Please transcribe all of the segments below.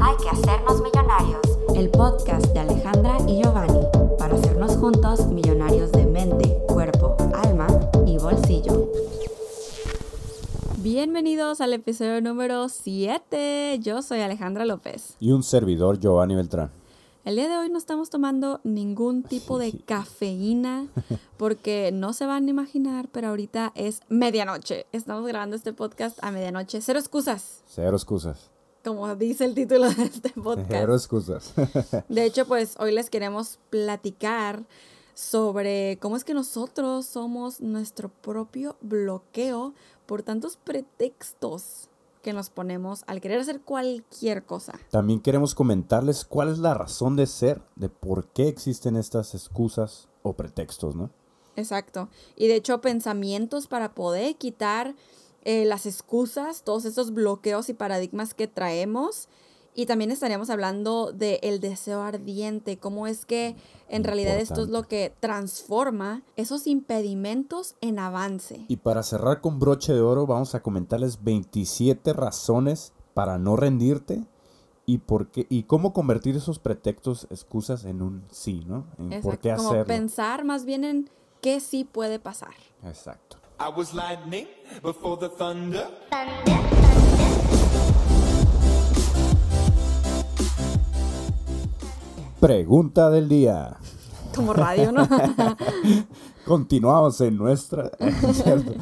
Hay que hacernos millonarios. El podcast de Alejandra y Giovanni para hacernos juntos millonarios de mente, cuerpo, alma y bolsillo. Bienvenidos al episodio número 7. Yo soy Alejandra López. Y un servidor, Giovanni Beltrán. El día de hoy no estamos tomando ningún tipo de cafeína porque no se van a imaginar, pero ahorita es medianoche. Estamos grabando este podcast a medianoche. Cero excusas, Cero excusas. Como dice el título de este podcast. Cero excusas. De hecho, pues hoy les queremos platicar sobre cómo es que nosotros somos nuestro propio bloqueo por tantos pretextos que nos ponemos al querer hacer cualquier cosa. También queremos comentarles cuál es la razón de ser, de por qué existen estas excusas o pretextos, ¿no? Exacto. Y de hecho, pensamientos para poder quitar eh, las excusas, todos esos bloqueos y paradigmas que traemos. Y también estaríamos hablando del deseo ardiente, cómo es que en realidad esto es lo que transforma esos impedimentos en avance. Y para cerrar con broche de oro, vamos a comentarles 27 razones para no rendirte y por qué y cómo convertir esos pretextos, excusas en un sí, ¿no? En por qué Exacto, como hacerlo. pensar más bien en qué sí puede pasar. Exacto. I was lightning before the thunder. Pregunta del día. Como radio, ¿no? Continuamos en nuestra. ¿cierto?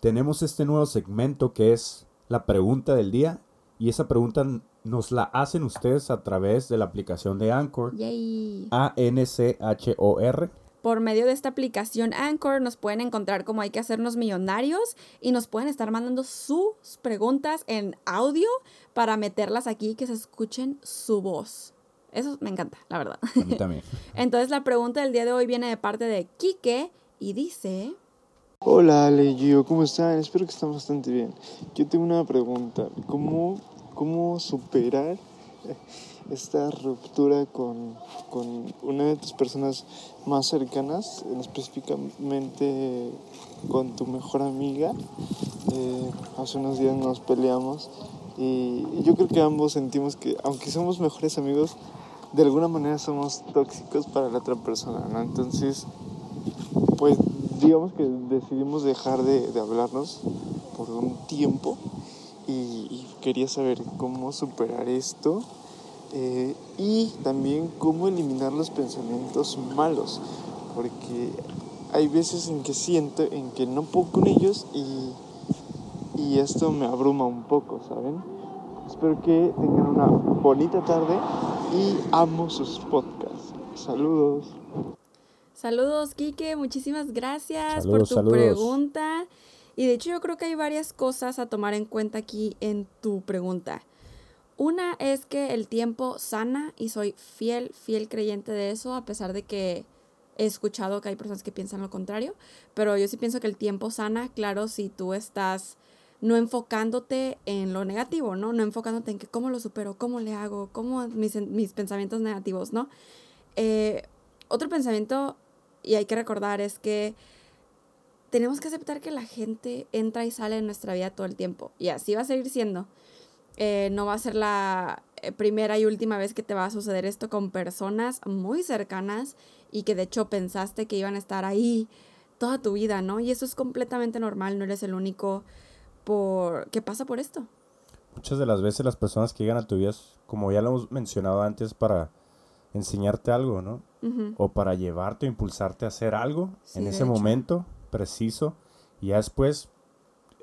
Tenemos este nuevo segmento que es la pregunta del día. Y esa pregunta nos la hacen ustedes a través de la aplicación de Anchor. Yay. A-N-C-H-O-R. Por medio de esta aplicación Anchor nos pueden encontrar como hay que hacernos millonarios y nos pueden estar mandando sus preguntas en audio para meterlas aquí y que se escuchen su voz. Eso me encanta, la verdad. A mí también. Entonces la pregunta del día de hoy viene de parte de Quique y dice... Hola Ale y Gio, ¿cómo están? Espero que estén bastante bien. Yo tengo una pregunta. ¿Cómo, cómo superar esta ruptura con, con una de tus personas más cercanas, específicamente con tu mejor amiga? Eh, hace unos días nos peleamos y yo creo que ambos sentimos que, aunque somos mejores amigos, de alguna manera somos tóxicos para la otra persona, ¿no? Entonces, pues digamos que decidimos dejar de, de hablarnos por un tiempo y, y quería saber cómo superar esto eh, y también cómo eliminar los pensamientos malos porque hay veces en que siento en que no puedo con ellos y, y esto me abruma un poco, ¿saben? Espero que tengan una bonita tarde y amo sus podcasts. Saludos. Saludos, Quique. Muchísimas gracias por tu saludos. pregunta. Y de hecho yo creo que hay varias cosas a tomar en cuenta aquí en tu pregunta. Una es que el tiempo sana y soy fiel, fiel creyente de eso, a pesar de que he escuchado que hay personas que piensan lo contrario, pero yo sí pienso que el tiempo sana, claro, si tú estás no enfocándote en lo negativo, ¿no? No enfocándote en que cómo lo supero, cómo le hago, cómo mis, mis pensamientos negativos, ¿no? Eh, otro pensamiento, y hay que recordar, es que tenemos que aceptar que la gente entra y sale en nuestra vida todo el tiempo. Y así va a seguir siendo. Eh, no va a ser la eh, primera y última vez que te va a suceder esto con personas muy cercanas y que de hecho pensaste que iban a estar ahí toda tu vida, ¿no? Y eso es completamente normal, no eres el único por que pasa por esto. Muchas de las veces las personas que llegan a tu vida, como ya lo hemos mencionado antes, para enseñarte algo, ¿no? O para llevarte o impulsarte a hacer algo Sí, en ese hecho. momento preciso. Y ya después,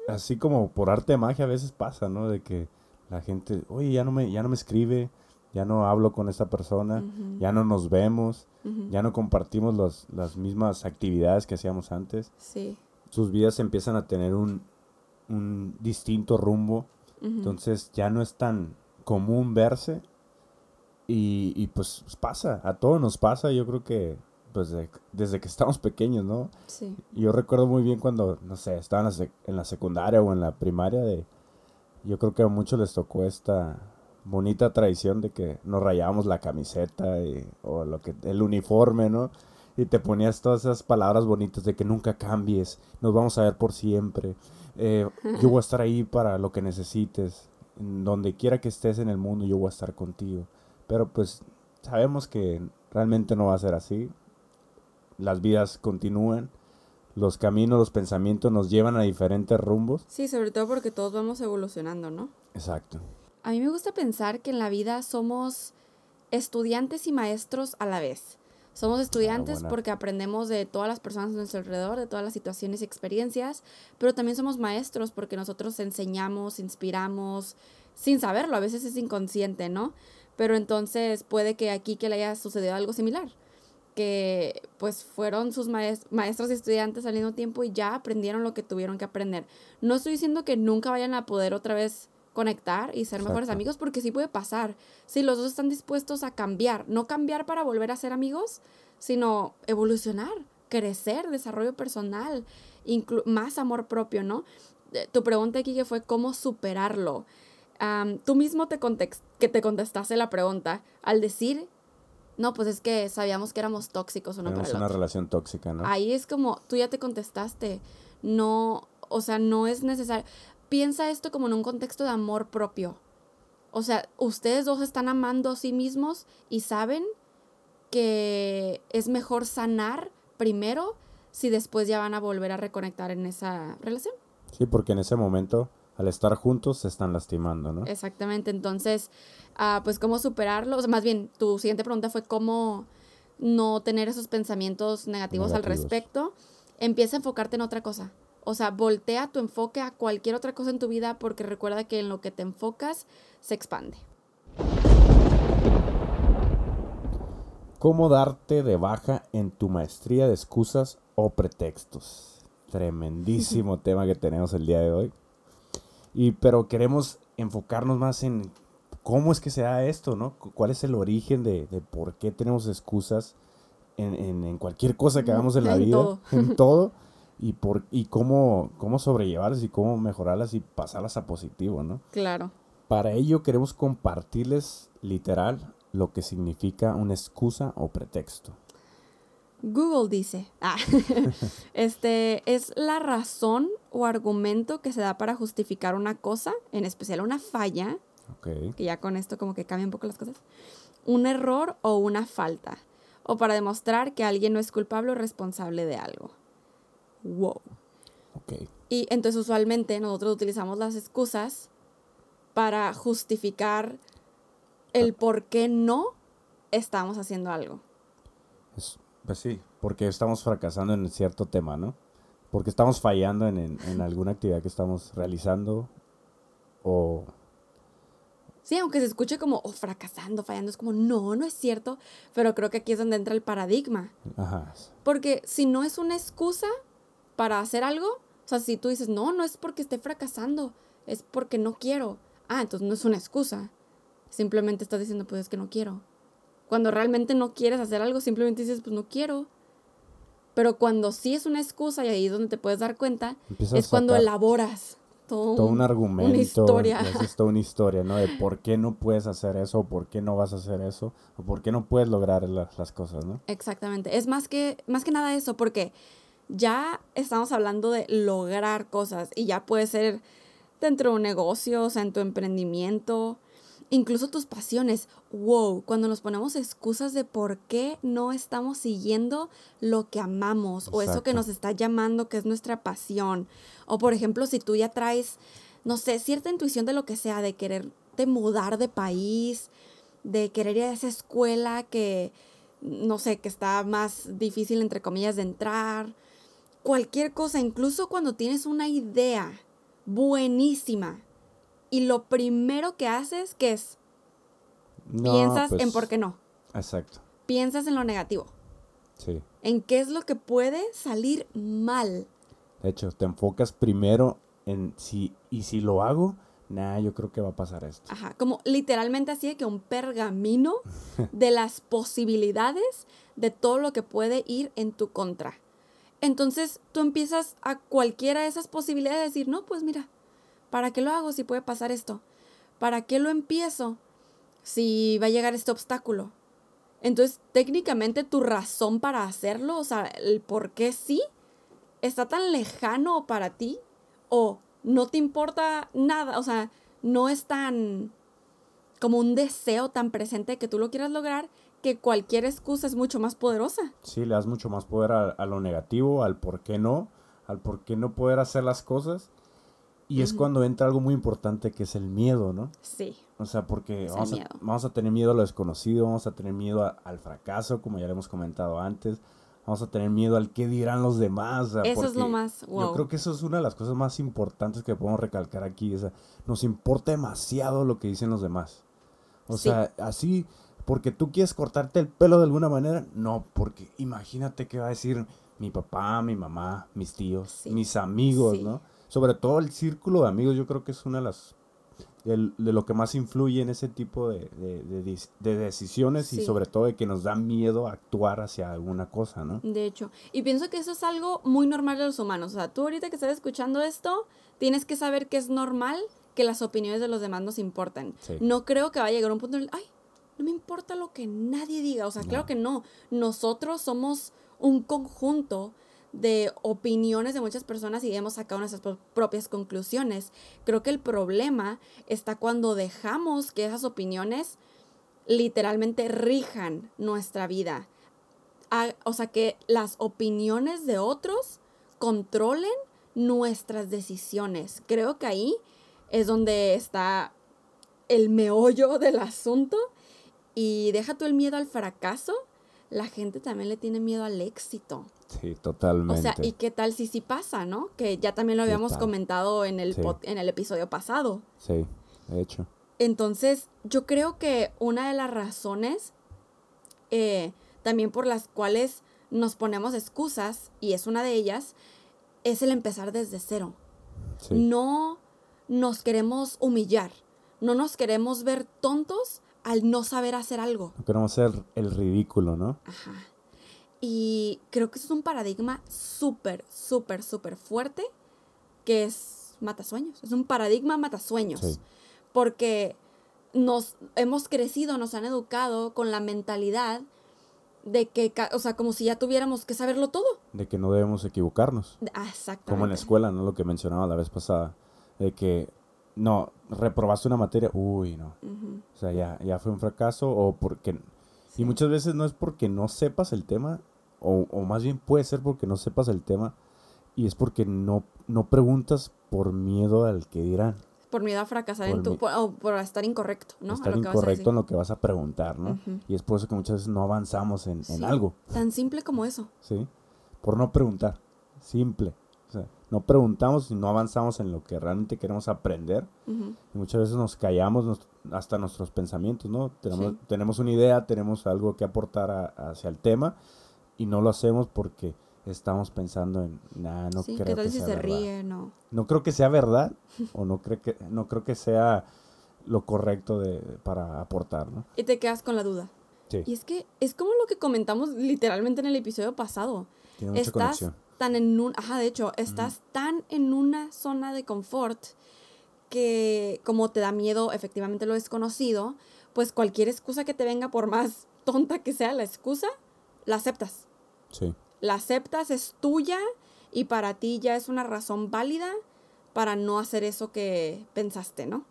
así como por arte de magia, a veces pasa, ¿no? De que la gente, oye, ya no me, ya no me escribe, ya no hablo con esta persona, ya no nos vemos, ya no compartimos los- las mismas actividades que hacíamos antes. Sí. Sus vidas empiezan a tener un, un distinto rumbo. Entonces ya no es tan común verse. Y, y, pues pasa, a todos nos pasa, yo creo que pues de- desde que estamos pequeños, ¿no? Sí. Yo recuerdo muy bien cuando, no sé, estaban en la sec- en la secundaria o en la primaria de... Yo creo que a muchos les tocó esta bonita tradición de que nos rayábamos la camiseta o lo que el uniforme, ¿no? Y te ponías todas esas palabras bonitas de que nunca cambies, nos vamos a ver por siempre, eh, yo voy a estar ahí para lo que necesites. donde quiera que estés en el mundo yo voy a estar contigo. Pero pues sabemos que realmente no va a ser así. Las vidas continúan, los caminos, los pensamientos nos llevan a diferentes rumbos. Sí, sobre todo porque todos vamos evolucionando, ¿no? Exacto. A mí me gusta pensar que en la vida somos estudiantes y maestros a la vez. Somos estudiantes buena. porque aprendemos de todas las personas a nuestro alrededor, de todas las situaciones y experiencias, pero también somos maestros porque nosotros enseñamos, inspiramos, sin saberlo, a veces es inconsciente, ¿no? Pero entonces puede que aquí que le haya sucedido algo similar, que pues fueron sus maes- maestros y estudiantes al mismo tiempo y ya aprendieron lo que tuvieron que aprender. No estoy diciendo que nunca vayan a poder otra vez conectar y ser mejores amigos porque sí puede pasar. Si los dos están dispuestos a cambiar, no cambiar para volver a ser amigos, sino evolucionar, crecer, desarrollo personal, más amor propio, ¿no? Eh, Tu pregunta aquí que fue cómo superarlo. Tú mismo te que te contestaste la pregunta al decir, no, pues es que sabíamos que éramos tóxicos uno para Tenemos el una otro. relación tóxica, ¿no? Ahí es como, tú ya te contestaste. No, o sea, no es necesario. Piensa esto como en un contexto de amor propio. O sea, ustedes dos están amando a sí mismos y saben que es mejor sanar primero si después ya van a volver a reconectar en esa relación. Sí, porque en ese momento, al estar juntos, se están lastimando, ¿no? Exactamente. Entonces, ah, pues cómo superarlo. O sea, más bien, tu siguiente pregunta fue cómo no tener esos pensamientos negativos, al Negativos. respecto. Empieza a enfocarte en otra cosa. O sea, voltea tu enfoque a cualquier otra cosa en tu vida porque recuerda que en lo que te enfocas se expande. ¿Cómo darte de baja en tu maestría de excusas o pretextos? Tremendísimo tema que tenemos el día de hoy. Y pero queremos enfocarnos más en cómo es que se da esto, ¿no? Cu- ¿Cuál es el origen de, de por qué tenemos excusas en, en- en cualquier cosa que hagamos en la En vida? todo. En todo. Y, por, y cómo, cómo sobrellevarlas y cómo mejorarlas y pasarlas a positivo, ¿no? Claro. Para ello queremos compartirles literal lo que significa una excusa o pretexto. Google dice, ah, este es la razón o argumento que se da para justificar una cosa, en especial una falla, que ya con esto como que cambia un poco las cosas, un error o una falta, o para demostrar que alguien no es culpable o responsable de algo. Wow. Ok. Y entonces usualmente nosotros utilizamos las excusas para justificar el por qué no estamos haciendo algo. Es- pues sí, porque estamos fracasando en cierto tema, ¿no? Porque estamos fallando en, en- en alguna actividad que estamos realizando o... Sí, aunque se escuche como oh, fracasando, fallando, es como no, no es cierto, pero creo que aquí es donde entra el paradigma. Ajá. Porque si no es una excusa para hacer algo, o sea, si tú dices, no, no es porque esté fracasando, es porque no quiero. Ah, entonces no es una excusa. Simplemente estás diciendo, pues es que no quiero. Cuando realmente no quieres hacer algo, simplemente dices, pues no quiero. Pero cuando sí es una excusa, y ahí es donde te puedes dar cuenta, Empiezas es cuando elaboras todo, todo un argumento. una historia. haces toda una historia, ¿no? De por qué no puedes hacer eso, o por qué no vas a hacer eso, o por qué no puedes lograr la- las cosas, ¿no? Exactamente. Es más que, más que nada eso, porque ya estamos hablando de lograr cosas y ya puede ser dentro de un negocio, o sea, en tu emprendimiento, incluso tus pasiones. Wow, cuando nos ponemos excusas de por qué no estamos siguiendo lo que amamos o eso que nos está llamando, que es nuestra pasión. O por ejemplo, si tú ya traes, no sé, cierta intuición de lo que sea, de quererte mudar de país, de querer ir a esa escuela que, no sé, que está más difícil, entre comillas, de entrar. Cualquier cosa, incluso cuando tienes una idea buenísima y lo primero que haces, ¿qué es? No, Piensas en pues, por qué no. Exacto, Piensas en lo negativo. sí. En qué es lo que puede salir mal. De hecho, te enfocas primero en si, y si lo hago, nah, yo creo que va a pasar esto. Ajá, como literalmente así de que un pergamino de las posibilidades de todo lo que puede ir en tu contra. Entonces tú empiezas a cualquiera de esas posibilidades a decir, no, pues mira, ¿para qué lo hago si puede pasar esto? ¿Para qué lo empiezo si va a llegar este obstáculo? Entonces técnicamente tu razón para hacerlo, o sea, el por qué sí, está tan lejano para ti o no te importa nada, o sea, no es tan como un deseo tan presente que tú lo quieras lograr que cualquier excusa es mucho más poderosa. Sí, le das mucho más poder a, a lo negativo, al por qué no, al por qué no poder hacer las cosas. Y es cuando entra algo muy importante que es el miedo, ¿no? Sí, O sea, porque vamos a, vamos a tener miedo a lo desconocido, vamos a tener miedo a- al fracaso, como ya le hemos comentado antes. Vamos a tener miedo al qué dirán los demás. o sea, Eso es lo más- Yo wow. creo que eso es una de las cosas más importantes que podemos recalcar aquí. O sea, nos importa demasiado lo que dicen los demás. O Sí. sea, así, porque tú quieres cortarte el pelo de alguna manera, no, porque imagínate qué va a decir mi papá, mi mamá, mis tíos, Sí. mis amigos, Sí. ¿no? Sobre todo el círculo de amigos, yo creo que es una de las de lo que más influye en ese tipo de, decisiones y sobre todo de que nos da miedo actuar hacia alguna cosa, ¿no? de hecho. Y pienso que eso es algo muy normal de los humanos. O sea, tú ahorita que estás escuchando esto, tienes que saber que es normal que las opiniones de los demás nos importen. Sí. No creo que vaya a llegar un punto en el, ay, no me importa lo que nadie diga. O sea, claro No. que no. Nosotros somos un conjunto de opiniones de muchas personas y hemos sacado nuestras pro- propias conclusiones. Creo que el problema está cuando dejamos que esas opiniones literalmente rijan nuestra vida. O sea, que las opiniones de otros controlen nuestras decisiones. Creo que ahí es donde está el meollo del asunto. Y deja tú el miedo al fracaso, la gente también le tiene miedo al éxito. Sí, O totalmente. sea, ¿y qué tal si sí pasa, no? Que ya también lo ¿Qué habíamos comentado en el, Sí. pod- en el episodio pasado. Sí, de hecho. Entonces, yo creo que una de las razones eh, también por las cuales nos ponemos excusas, y es una de ellas, es el empezar desde cero. Sí. No nos queremos humillar, no nos queremos ver tontos al no saber hacer algo. No queremos ser el ridículo, ¿no? Ajá. Y creo que eso es un paradigma súper, súper, súper fuerte que es matasueños. Es un paradigma matasueños. Sí. Porque nos hemos crecido, nos han educado con la mentalidad de que, o sea, como si ya tuviéramos que saberlo todo. De que no debemos equivocarnos. Ah, exactamente. Como en la escuela, ¿no? Lo que mencionaba la vez pasada. De que, no, reprobaste una materia, uy, no. O sea, ya, ya fue un fracaso o porque... Y muchas veces no es porque no sepas el tema, o, o más bien puede ser porque no sepas el tema, y es porque no, no preguntas por miedo al que dirán. Por miedo a fracasar Por en tu, por, o por estar incorrecto, ¿no? A estar lo que vas a incorrecto decir. en lo que vas a preguntar, ¿no? Y es por eso que muchas veces no avanzamos en, en algo, Tan simple como eso. ¿sí? Por no preguntar. Simple. O sea, no preguntamos y no avanzamos en lo que realmente queremos aprender. Y muchas veces nos callamos nos- hasta nuestros pensamientos, ¿no? Tenemos, Sí. tenemos una idea, tenemos algo que aportar a- hacia el tema y no lo hacemos porque estamos pensando en, nah, no sí, creo ¿qué tal que si sea se verdad". ríe? No. No creo que sea verdad o no creo que, no creo que sea lo correcto de, para aportar, ¿no? Y te quedas con la duda. Sí, Y es que es como lo que comentamos literalmente en el episodio pasado. tiene mucha estás conexión. Tan en un, ajá, de hecho, estás tan en una zona de confort que como te da miedo efectivamente lo desconocido, pues cualquier excusa que te venga por más tonta que sea la excusa, la aceptas. Sí, La aceptas, es tuya y para ti ya es una razón válida para no hacer eso que pensaste, ¿no?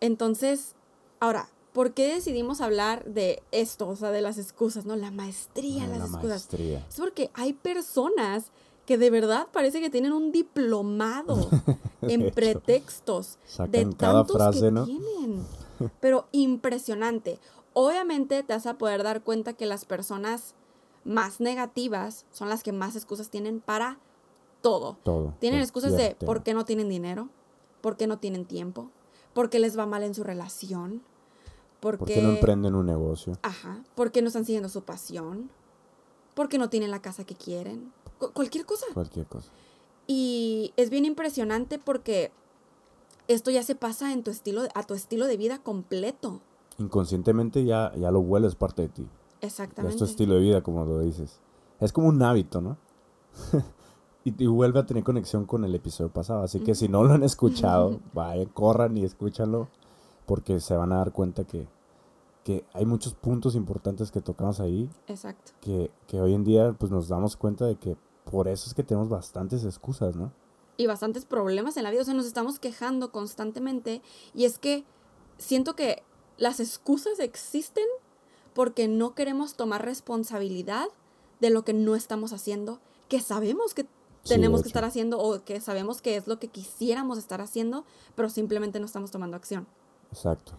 Entonces, ahora, ¿por qué decidimos hablar de esto, o sea, de las excusas, ¿no? La maestría, Ah, las la excusas. maestría. Es porque hay personas que de verdad parece que tienen un diplomado en hecho. pretextos de tantos frase, que ¿no? tienen. Pero impresionante. Obviamente te vas a poder dar cuenta que las personas más negativas son las que más excusas tienen para todo. Todo. Tienen excusas de por qué no tienen dinero, por qué no tienen tiempo, por qué les va mal en su relación, por, ¿Por qué no emprenden un negocio? Ajá. ¿Por qué no están siguiendo su pasión? ¿Por qué no tienen la casa que quieren? Cu- cualquier cosa. Cualquier cosa. Y es bien impresionante porque esto ya se pasa en tu estilo, a tu estilo de vida completo. Inconscientemente ya, ya lo vuelves parte de ti. Exactamente. es tu estilo de vida, como lo dices. Es como un hábito, ¿no? y, y vuelve a tener conexión con el episodio pasado. Así que si no lo han escuchado, vayan, corran y escúchanlo. Porque se van a dar cuenta que, que hay muchos puntos importantes que tocamos ahí. Exacto. Que, que hoy en día pues nos damos cuenta de que por eso es que tenemos bastantes excusas, ¿no? y bastantes problemas en la vida. O sea, nos estamos quejando constantemente. Y es que siento que las excusas existen porque no queremos tomar responsabilidad de lo que no estamos haciendo, que sabemos que tenemos que estar haciendo o que sabemos que es lo que quisiéramos estar haciendo, pero simplemente no estamos tomando acción. Exacto.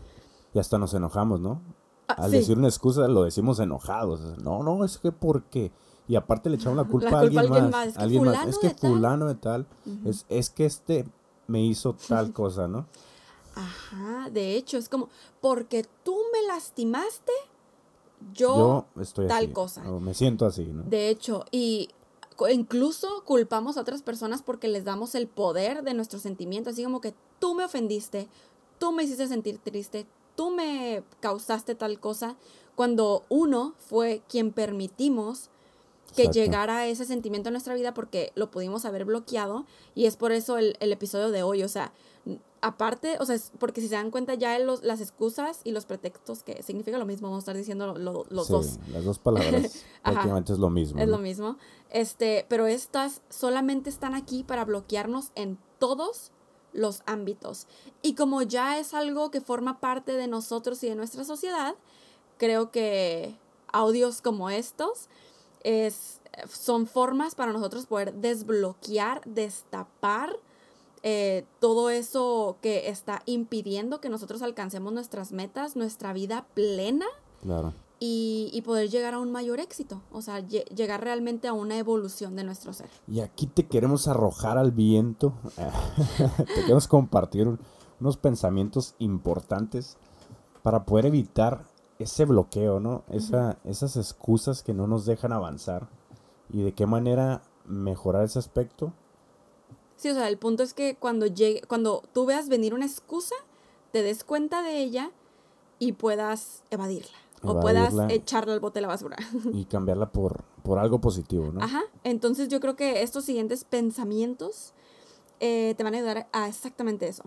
Y hasta nos enojamos, ¿no? Ah, Al sí. decir una excusa lo decimos enojados. No, no, es que porque. Y aparte le echamos la culpa, La a alguien, a alguien más. más, es que alguien más. Es que de tal. fulano de tal. es, es que este me hizo tal cosa, ¿no? Ajá, de hecho, es como, porque tú me lastimaste, yo, Yo estoy tal así. cosa. o me siento así, ¿no? de hecho, y incluso culpamos a otras personas porque les damos el poder de nuestros sentimientos, así como que tú me ofendiste, tú me hiciste sentir triste, tú me causaste tal cosa, cuando uno fue quien permitimos que Exacto. llegara ese sentimiento en nuestra vida porque lo pudimos haber bloqueado y es por eso el, el episodio de hoy, o sea, aparte, o sea, es porque si se dan cuenta ya los, las excusas y los pretextos que significa lo mismo, vamos a estar diciendo lo- lo- los Sí, dos. Las dos palabras prácticamente es lo mismo. Es ¿no? lo mismo. Este, pero estas solamente están aquí para bloquearnos en todos los ámbitos. Y como ya es algo que forma parte de nosotros y de nuestra sociedad, creo que audios como estos es, son formas para nosotros poder desbloquear, destapar eh, todo eso que está impidiendo que nosotros alcancemos nuestras metas, nuestra vida plena Claro. Y, y poder llegar a un mayor éxito, o sea, lle- llegar realmente a una evolución de nuestro ser. Y aquí te queremos arrojar al viento. te queremos compartir un- unos pensamientos importantes para poder evitar ese bloqueo, ¿no? Esa, esas excusas que no nos dejan avanzar. Y de qué manera mejorar ese aspecto. Sí, o sea, el punto es que cuando llegue, cuando tú veas venir una excusa, te des cuenta de ella y puedas evadirla. O puedas echarla al bote de la basura. y cambiarla por, por algo positivo, ¿no? Ajá. Entonces yo creo que estos siguientes pensamientos eh, te van a ayudar a exactamente eso.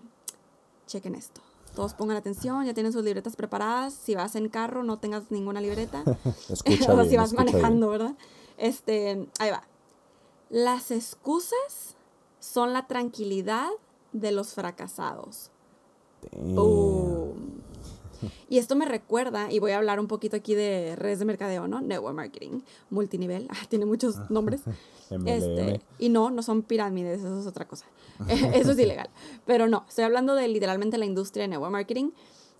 Chequen esto. Todos pongan atención, ya tienen sus libretas preparadas. Si vas en carro, no tengas ninguna libreta. Escucha o bien, si vas bien. manejando, ¿verdad? Este, ahí va. Las excusas son la tranquilidad de los fracasados. Boom. Y esto me recuerda, y voy a hablar un poquito aquí de redes de mercadeo, ¿no? Network marketing, multinivel, ah, tiene muchos nombres. MLM. Este, y no, no son pirámides, eso es otra cosa. eso es ilegal. Pero no, estoy hablando de literalmente la industria de network marketing.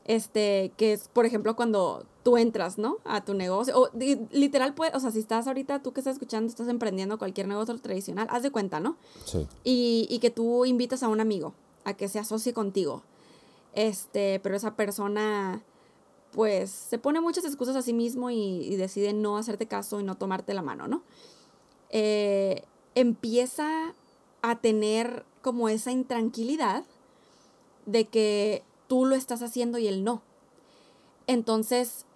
Este, que es, por ejemplo, cuando tú entras, ¿no? A tu negocio. O di- literal, pues, o sea, si estás ahorita, tú que estás escuchando, estás emprendiendo cualquier negocio tradicional, haz de cuenta, ¿no? Sí. y, y que tú invitas a un amigo a que se asocie contigo. Este, pero esa persona pues se pone muchas excusas a sí mismo y, decide no hacerte caso y no tomarte la mano, ¿no? Eh, empieza a tener como esa intranquilidad de que tú lo estás haciendo y él no. Entonces,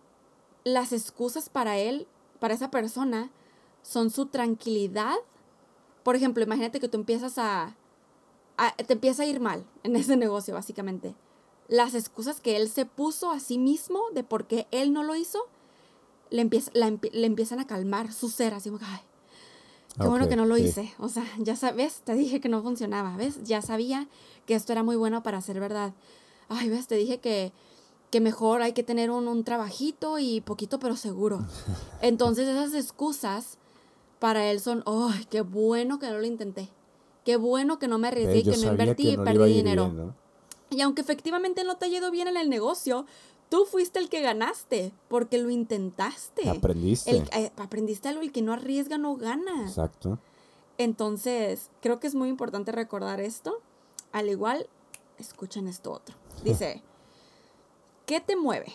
las excusas para él, para esa persona, son su tranquilidad por ejemplo, imagínate que tú empiezas a- te empieza a ir mal en ese negocio, básicamente. Las excusas que él se puso a sí mismo de por qué él no lo hizo, le, empieza, la le empiezan a calmar su ser, así como que, ay, qué bueno Ok, que no lo sí. hice. O sea, ya sabes, te dije que no funcionaba, ¿ves? Ya sabía que esto era muy bueno para ser verdad. Ay, ves, te dije que, que mejor hay que tener un, un trabajito y poquito pero seguro. Entonces esas excusas para él son, ¡ay, qué bueno que no lo intenté! Qué bueno que no me arriesgué yo que no invertí y no perdí dinero. bien, ¿no? Y aunque efectivamente no te ha ido bien en el negocio, tú fuiste el que ganaste porque lo intentaste. Aprendiste. El- eh, aprendiste algo, el que no arriesga no gana. Exacto. Entonces, creo que es muy importante recordar esto. Al igual, escuchen esto otro. Dice, ¿qué te mueve?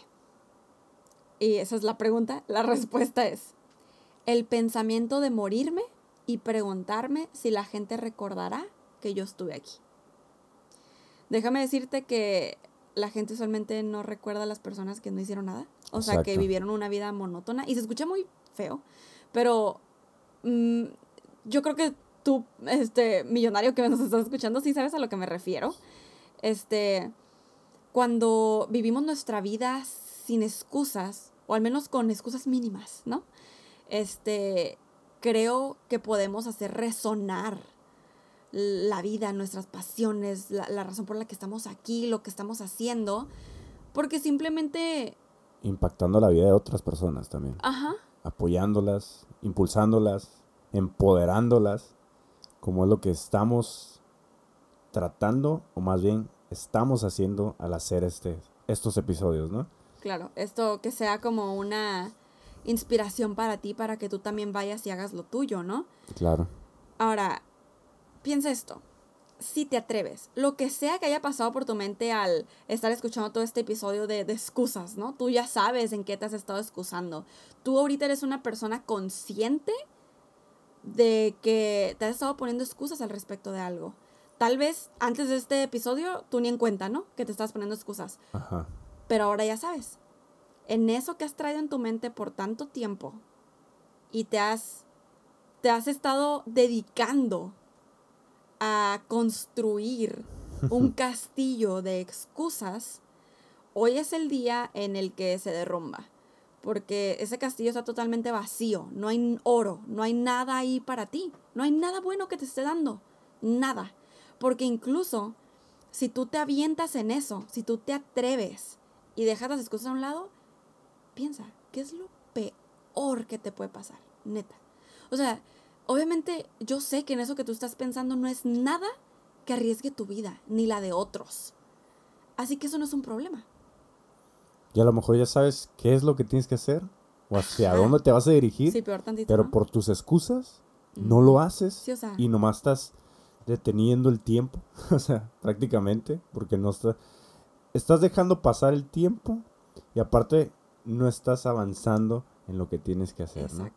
Y esa es la pregunta. La respuesta es, el pensamiento de morirme y preguntarme si la gente recordará que yo estuve aquí. Déjame decirte que la gente usualmente no recuerda a las personas que no hicieron nada. O sea, que vivieron una vida monótona. Y se escucha muy feo, pero mm, yo creo que tú, este, millonario que nos estás escuchando, sí sabes a lo que me refiero. Este, cuando vivimos nuestra vida sin excusas, o al menos con excusas mínimas, ¿no? Este, creo que podemos hacer resonar la vida, nuestras pasiones, la, la razón por la que estamos aquí, lo que estamos haciendo, porque simplemente, Impactando la vida de otras personas también. ajá, Apoyándolas, impulsándolas, empoderándolas, como es lo que estamos tratando, o más bien estamos haciendo al hacer este, estos episodios, ¿no? claro, esto que sea como una inspiración para ti, para que tú también vayas y hagas lo tuyo, ¿no? Claro. Ahora, piensa esto. Si te atreves, lo que sea que haya pasado por tu mente al estar escuchando todo este episodio de, de excusas, ¿no? Tú ya sabes en qué te has estado excusando. Tú ahorita eres una persona consciente de que te has estado poniendo excusas al respecto de algo. Tal vez antes de este episodio tú ni en cuenta, ¿no? Que te estás poniendo excusas. Ajá. Pero ahora ya sabes. En eso que has traído en tu mente por tanto tiempo y te has, te has estado dedicando a construir un castillo de excusas, hoy es el día en el que se derrumba. Porque ese castillo está totalmente vacío, no hay oro, no hay nada ahí para ti, no hay nada bueno que te esté dando, nada. Porque incluso si tú te avientas en eso, si tú te atreves y dejas las excusas a un lado, piensa, ¿qué es lo peor que te puede pasar? Neta. O sea, obviamente yo sé que en eso que tú estás pensando no es nada que arriesgue tu vida, ni la de otros. Así que eso no es un problema. Y a lo mejor ya sabes qué es lo que tienes que hacer o hacia Ajá. dónde te vas a dirigir, Sí, peor tantito. pero ¿no? por tus excusas no lo haces Sí, o sea. y nomás estás deteniendo el tiempo, o sea, prácticamente, porque no está, estás dejando pasar el tiempo y aparte no estás avanzando en lo que tienes que hacer, ¿no?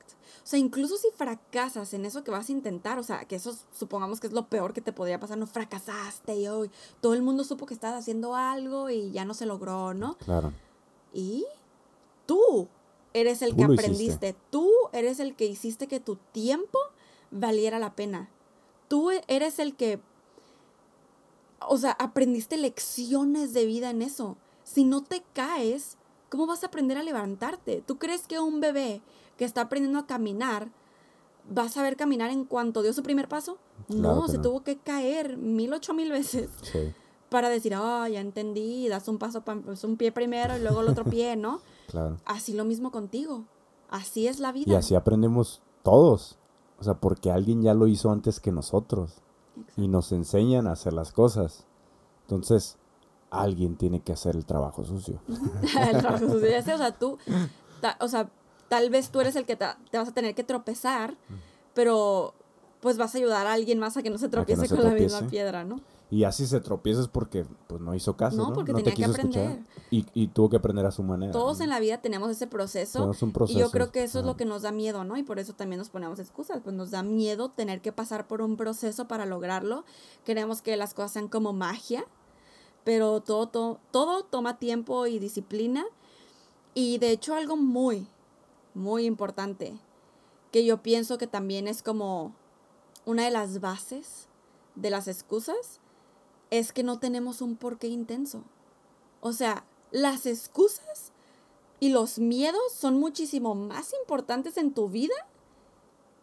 O sea, incluso si fracasas en eso que vas a intentar, o sea, que eso supongamos que es lo peor que te podría pasar, no fracasaste y hoy todo el mundo supo que estabas haciendo algo y ya no se logró, ¿no? Claro, Y tú eres el Tú que aprendiste, hiciste. tú eres el que hiciste que tu tiempo valiera la pena. Tú e- eres el que, o sea, aprendiste lecciones de vida en eso. Si no te caes, ¿cómo vas a aprender a levantarte? ¿Tú crees que un bebé que está aprendiendo a caminar va a saber caminar en cuanto dio su primer paso? Claro no, se no. tuvo que caer mil ocho mil veces sí, para decir, ah, ya entendí, das un paso, pa- pues, un pie primero y luego el otro pie, ¿no? claro. Así lo mismo contigo. Así es la vida. Y así aprendemos todos, o sea, porque alguien ya lo hizo antes que nosotros y nos enseñan a hacer las cosas. Entonces, alguien tiene que hacer el trabajo sucio. El trabajo sucio. O sea, tú, ta- o sea, tal vez tú eres el que te vas a tener que tropezar, pero pues vas a ayudar a alguien más a que no se que no tropiece se con la misma piedra, ¿no? Y así se tropiezas porque pues no hizo caso, No, ¿no? porque te tenía que quiso escuchar. aprender. Y, y tuvo que aprender a su manera. Todos ¿no? en la vida tenemos ese proceso. Tenemos un Y proceso. yo creo que eso es lo que nos da miedo, ¿no? Y por eso también nos ponemos excusas, pues nos da miedo tener que pasar por un proceso para lograrlo. Queremos que las cosas sean como magia, pero todo, todo, todo toma tiempo y disciplina. Y de hecho algo muy, muy importante, que yo pienso que también es como una de las bases de las excusas, es que no tenemos un porqué intenso. O sea, las excusas y los miedos son muchísimo más importantes en tu vida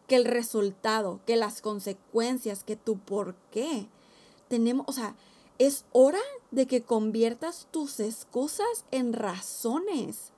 que el resultado, que las consecuencias, que tu por qué. Tenemos, o sea, es hora de que conviertas tus excusas en razones.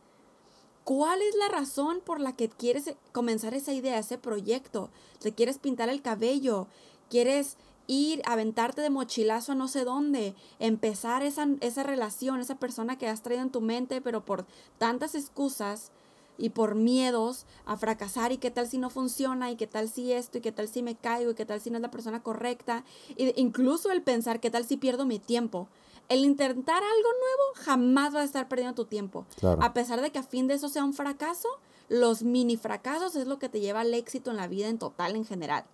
¿Cuál es la razón por la que quieres eh, comenzar esa idea, ese proyecto? ¿Te quieres pintar el cabello? ¿Quieres ir, aventarte de mochilazo a no sé dónde? Empezar esa, esa relación, esa persona que has traído en tu mente, pero por tantas excusas y por miedos a fracasar y qué tal si no funciona y qué tal si esto y qué tal si me caigo y qué tal si no es la persona correcta. Y incluso el pensar qué tal si pierdo mi tiempo. El intentar algo nuevo jamás vas a estar perdiendo tu tiempo. Claro. A pesar de que a fin de eso sea un fracaso, los mini fracasos es lo que te lleva al éxito en la vida en total, en general.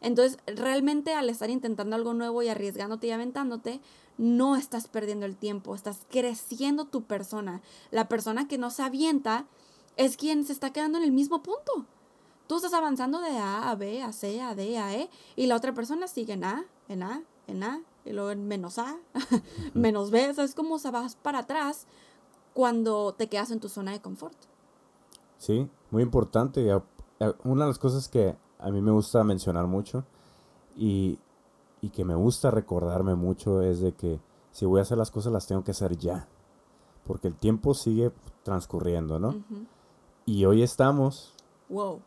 Entonces, realmente al estar intentando algo nuevo y arriesgándote y aventándote, no estás perdiendo el tiempo, estás creciendo tu persona. La persona que no se avienta es quien se está quedando en el mismo punto. Tú estás avanzando de A a B, a C, a D, a E, y la otra persona sigue en A, en A, en A, y luego en menos A, menos B. O sea, es como o sea, vas para atrás cuando te quedas en tu zona de confort. Sí, muy importante. Una de las cosas que a mí me gusta mencionar mucho y, y que me gusta recordarme mucho es de que si voy a hacer las cosas las tengo que hacer ya. Porque el tiempo sigue transcurriendo, ¿no? Y hoy estamos, Wow.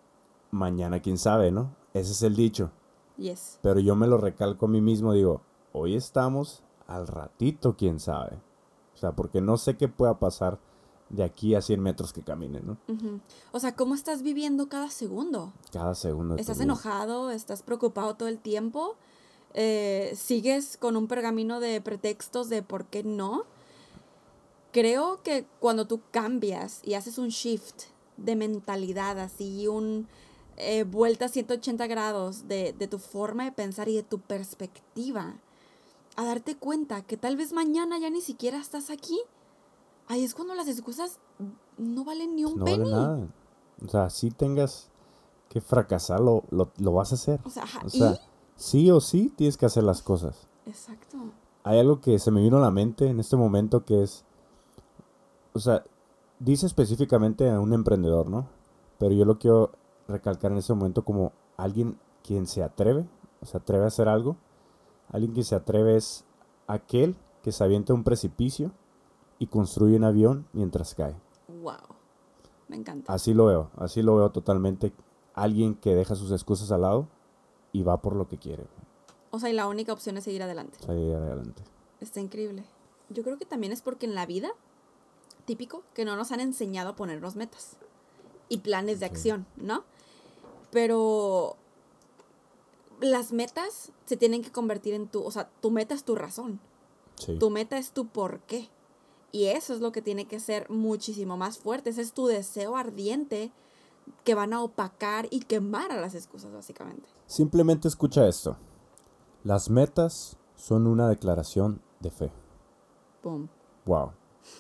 mañana quién sabe, ¿no? Ese es el dicho. Yes. Pero yo me lo recalco a mí mismo, digo, hoy estamos, al ratito quién sabe. O sea, porque no sé qué pueda pasar de aquí a 100 metros que camine, ¿no? O sea, ¿cómo estás viviendo cada segundo? Cada segundo. ¿Estás enojado? ¿Estás preocupado todo el tiempo? Eh, ¿Sigues con un pergamino de pretextos de por qué no? Creo que cuando tú cambias y haces un shift de mentalidad, así un eh, vuelta a 180 grados de, de tu forma de pensar y de tu perspectiva, a darte cuenta que tal vez mañana ya ni siquiera estás aquí, ahí es cuando las excusas no valen ni un No penny. vale nada. O sea, si tengas que fracasar, lo, lo, lo vas a hacer. O sea, O sea, sí o sí tienes que hacer las cosas. Exacto. Hay algo que se me vino a la mente en este momento que es, o sea, dice específicamente a un emprendedor, ¿no? Pero yo lo quiero recalcar en este momento como alguien quien se atreve, o se atreve a hacer algo. Alguien que se atreve es aquel que se avienta a un precipicio y construye un avión mientras cae. Wow. Me encanta. Así lo veo, así lo veo totalmente. Alguien que deja sus excusas al lado y va por lo que quiere. O sea, y la única opción es seguir adelante. Salir adelante. Está increíble. Yo creo que también es porque en la vida, típico, que no nos han enseñado a ponernos metas y planes de acción, ¿no? Pero las metas se tienen que convertir en tu, o sea, tu meta es tu razón, Sí. tu meta es tu por qué. Y eso es lo que tiene que ser muchísimo más fuerte. Ese es tu deseo ardiente que van a opacar y quemar a las excusas, básicamente. Simplemente escucha esto. Las metas son una declaración de fe. Boom. Wow.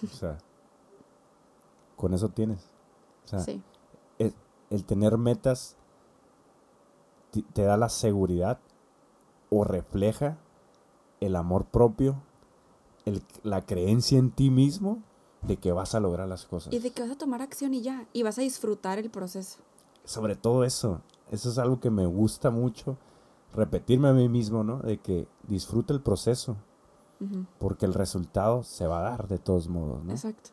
O sea, con eso tienes. O sea, Sí. el, el tener metas te da la seguridad o refleja el amor propio, el- la creencia en ti mismo de que vas a lograr las cosas. Y de que vas a tomar acción y ya. Y vas a disfrutar el proceso. sobre todo eso. Eso es algo que me gusta mucho. Repetirme a mí mismo, ¿no? De que disfrute el proceso. Porque el resultado se va a dar de todos modos, ¿no? Exacto.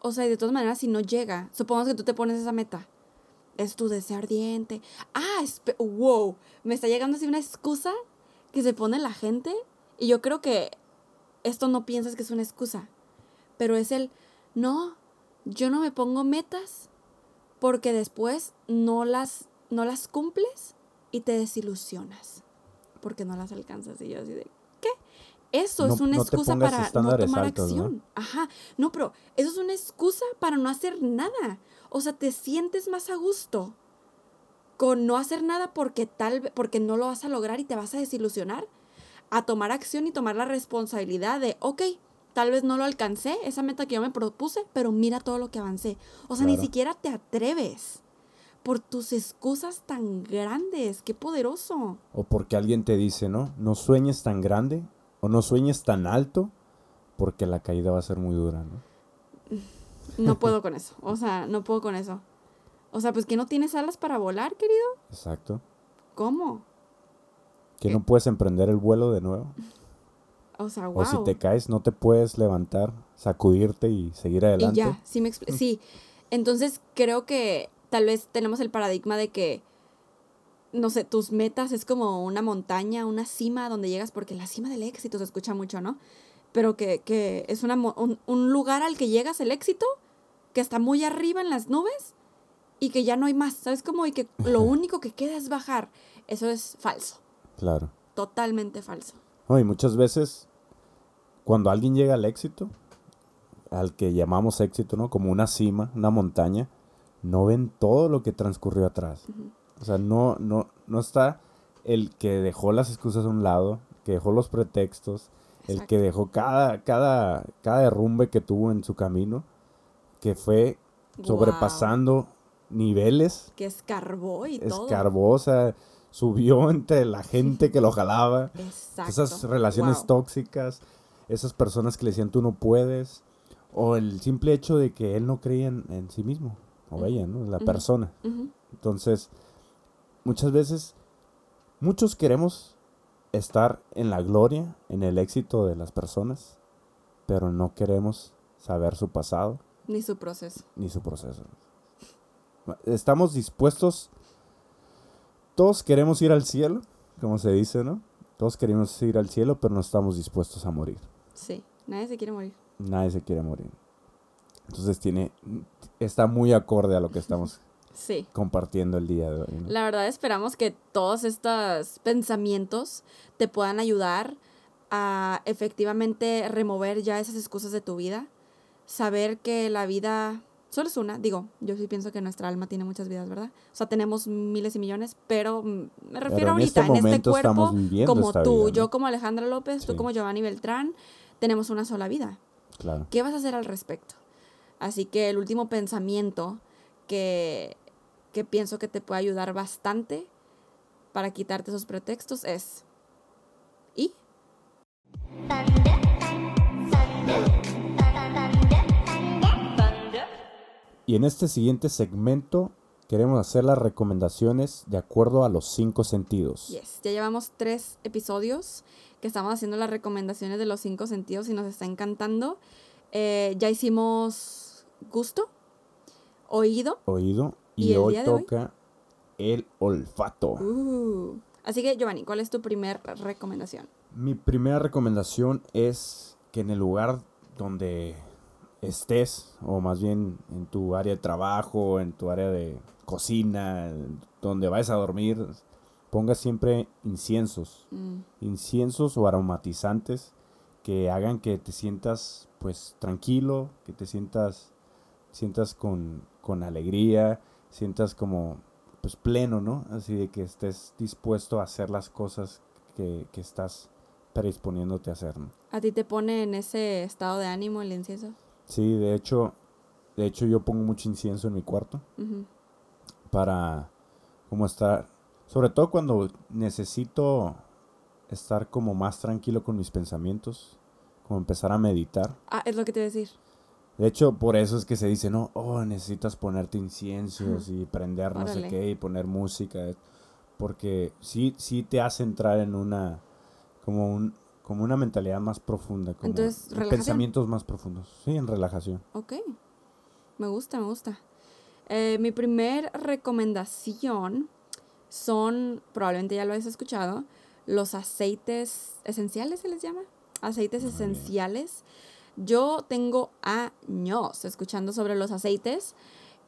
O sea, y de todas maneras, si no llega, supongamos que tú te pones esa meta. Es tu deseo ardiente. Ah, espe- wow. Me está llegando así una excusa que se pone la gente. Y yo creo que esto no piensas que es una excusa. Pero es el, no, yo no me pongo metas porque después no las, no las cumples y te desilusionas. Porque no las alcanzas. Y yo así de, ¿qué? Eso No- es una no excusa para no tomar altos, ¿no? acción. Ajá. No, pero eso es una excusa para no hacer nada. O sea, te sientes más a gusto con no hacer nada porque tal porque no lo vas a lograr y te vas a desilusionar a tomar acción y tomar la responsabilidad de, ok, tal vez no lo alcancé, esa meta que yo me propuse, pero mira todo lo que avancé. O sea, ni siquiera te atreves por tus excusas tan grandes. Qué poderoso. O porque alguien te dice, ¿no? No sueñes tan grande o no sueñes tan alto porque la caída va a ser muy dura, ¿no? No puedo con eso. O sea, no puedo con eso. O sea, pues que no tienes alas para volar, querido. Exacto. ¿Cómo? Que Eh. no puedes emprender el vuelo de nuevo. O sea, wow. O si te caes, no te puedes levantar, sacudirte y seguir Y adelante. ya, sí me expli- Sí. Entonces creo que tal vez tenemos el paradigma de que, no sé, tus metas es como una montaña, una cima donde llegas, porque la cima del éxito se escucha mucho, ¿no? Pero que, que es una, un, un lugar al que llegas el éxito, que está muy arriba en las nubes y que ya no hay más, ¿sabes cómo? Y que lo único que queda es bajar. Eso es falso, Claro. totalmente falso. No, y muchas veces, cuando alguien llega al éxito, al que llamamos éxito, ¿no? Como una cima, una montaña, no ven todo lo que transcurrió atrás. O sea, no, no, no está el que dejó las excusas a un lado, que dejó los pretextos, el que dejó cada, cada, cada derrumbe que tuvo en su camino, que fue sobrepasando niveles, Que escarbó y todo. escarbó, o sea, subió entre la gente que lo jalaba Exacto. esas relaciones Wow. tóxicas, esas personas que le decían tú no puedes, o el simple hecho de que él no creía en, en sí mismo, o ella, ¿no? La persona. Entonces, muchas veces, muchos queremos estar en la gloria, en el éxito de las personas, pero no queremos saber su pasado Ni su proceso. ni su proceso. Estamos dispuestos, todos queremos ir al cielo, como se dice, ¿no? Todos queremos ir al cielo, pero no estamos dispuestos a morir. Sí, nadie se quiere morir. Nadie se quiere morir. Entonces tiene, está muy acorde a lo que estamos Sí. compartiendo el día de hoy. ¿no? La verdad esperamos que todos estos pensamientos te puedan ayudar a efectivamente remover ya esas excusas de tu vida. Saber que la vida solo es una. Digo, yo sí pienso que nuestra alma tiene muchas vidas, ¿verdad? O sea, tenemos miles y millones, pero me refiero en ahorita, este en este cuerpo, como tú, vida, ¿no? yo como Alejandra López, tú como Giovanni Beltrán, tenemos una sola vida. Claro. ¿Qué vas a hacer al respecto? Así que el último pensamiento que, que pienso que te puede ayudar bastante para quitarte esos pretextos es ¿y? Y en este siguiente segmento queremos hacer las recomendaciones de acuerdo a los cinco sentidos. Yes, ya llevamos tres episodios que estamos haciendo las recomendaciones de los cinco sentidos y nos está encantando. Eh, ya hicimos gusto, oído, Oído. ¿Y hoy toca el olfato. uh. así que Giovanni, ¿cuál es tu primer recomendación? Mi primera recomendación es que en el lugar donde estés, o más bien en tu área de trabajo, en tu área de cocina, donde vayas a dormir, pongas siempre inciensos. Mm, Inciensos o aromatizantes que hagan que te sientas pues tranquilo, que te sientas, sientas con, con alegría, sientas como pues pleno, ¿no? Así de que estés dispuesto a hacer las cosas que, que estás predisponiéndote a hacer, ¿no? ¿A ti te pone en ese estado de ánimo el incienso? Sí, de hecho, de hecho yo pongo mucho incienso en mi cuarto Ujú. para como estar, sobre todo cuando necesito estar como más tranquilo con mis pensamientos, como empezar a meditar. Ah, es lo que te iba a decir. De hecho, por eso es que se dice, no, oh, necesitas ponerte inciensos y prender no Órale. sé qué y poner música, porque sí, sí te hace entrar en una, como un, como una mentalidad más profunda, como Entonces, en ¿relajación? pensamientos más profundos, sí, en relajación. Ok, me gusta, me gusta. Eh, mi primer recomendación son, probablemente ya lo has escuchado, los aceites esenciales, ¿se les llama? Aceites esenciales. Yo tengo años escuchando sobre los aceites,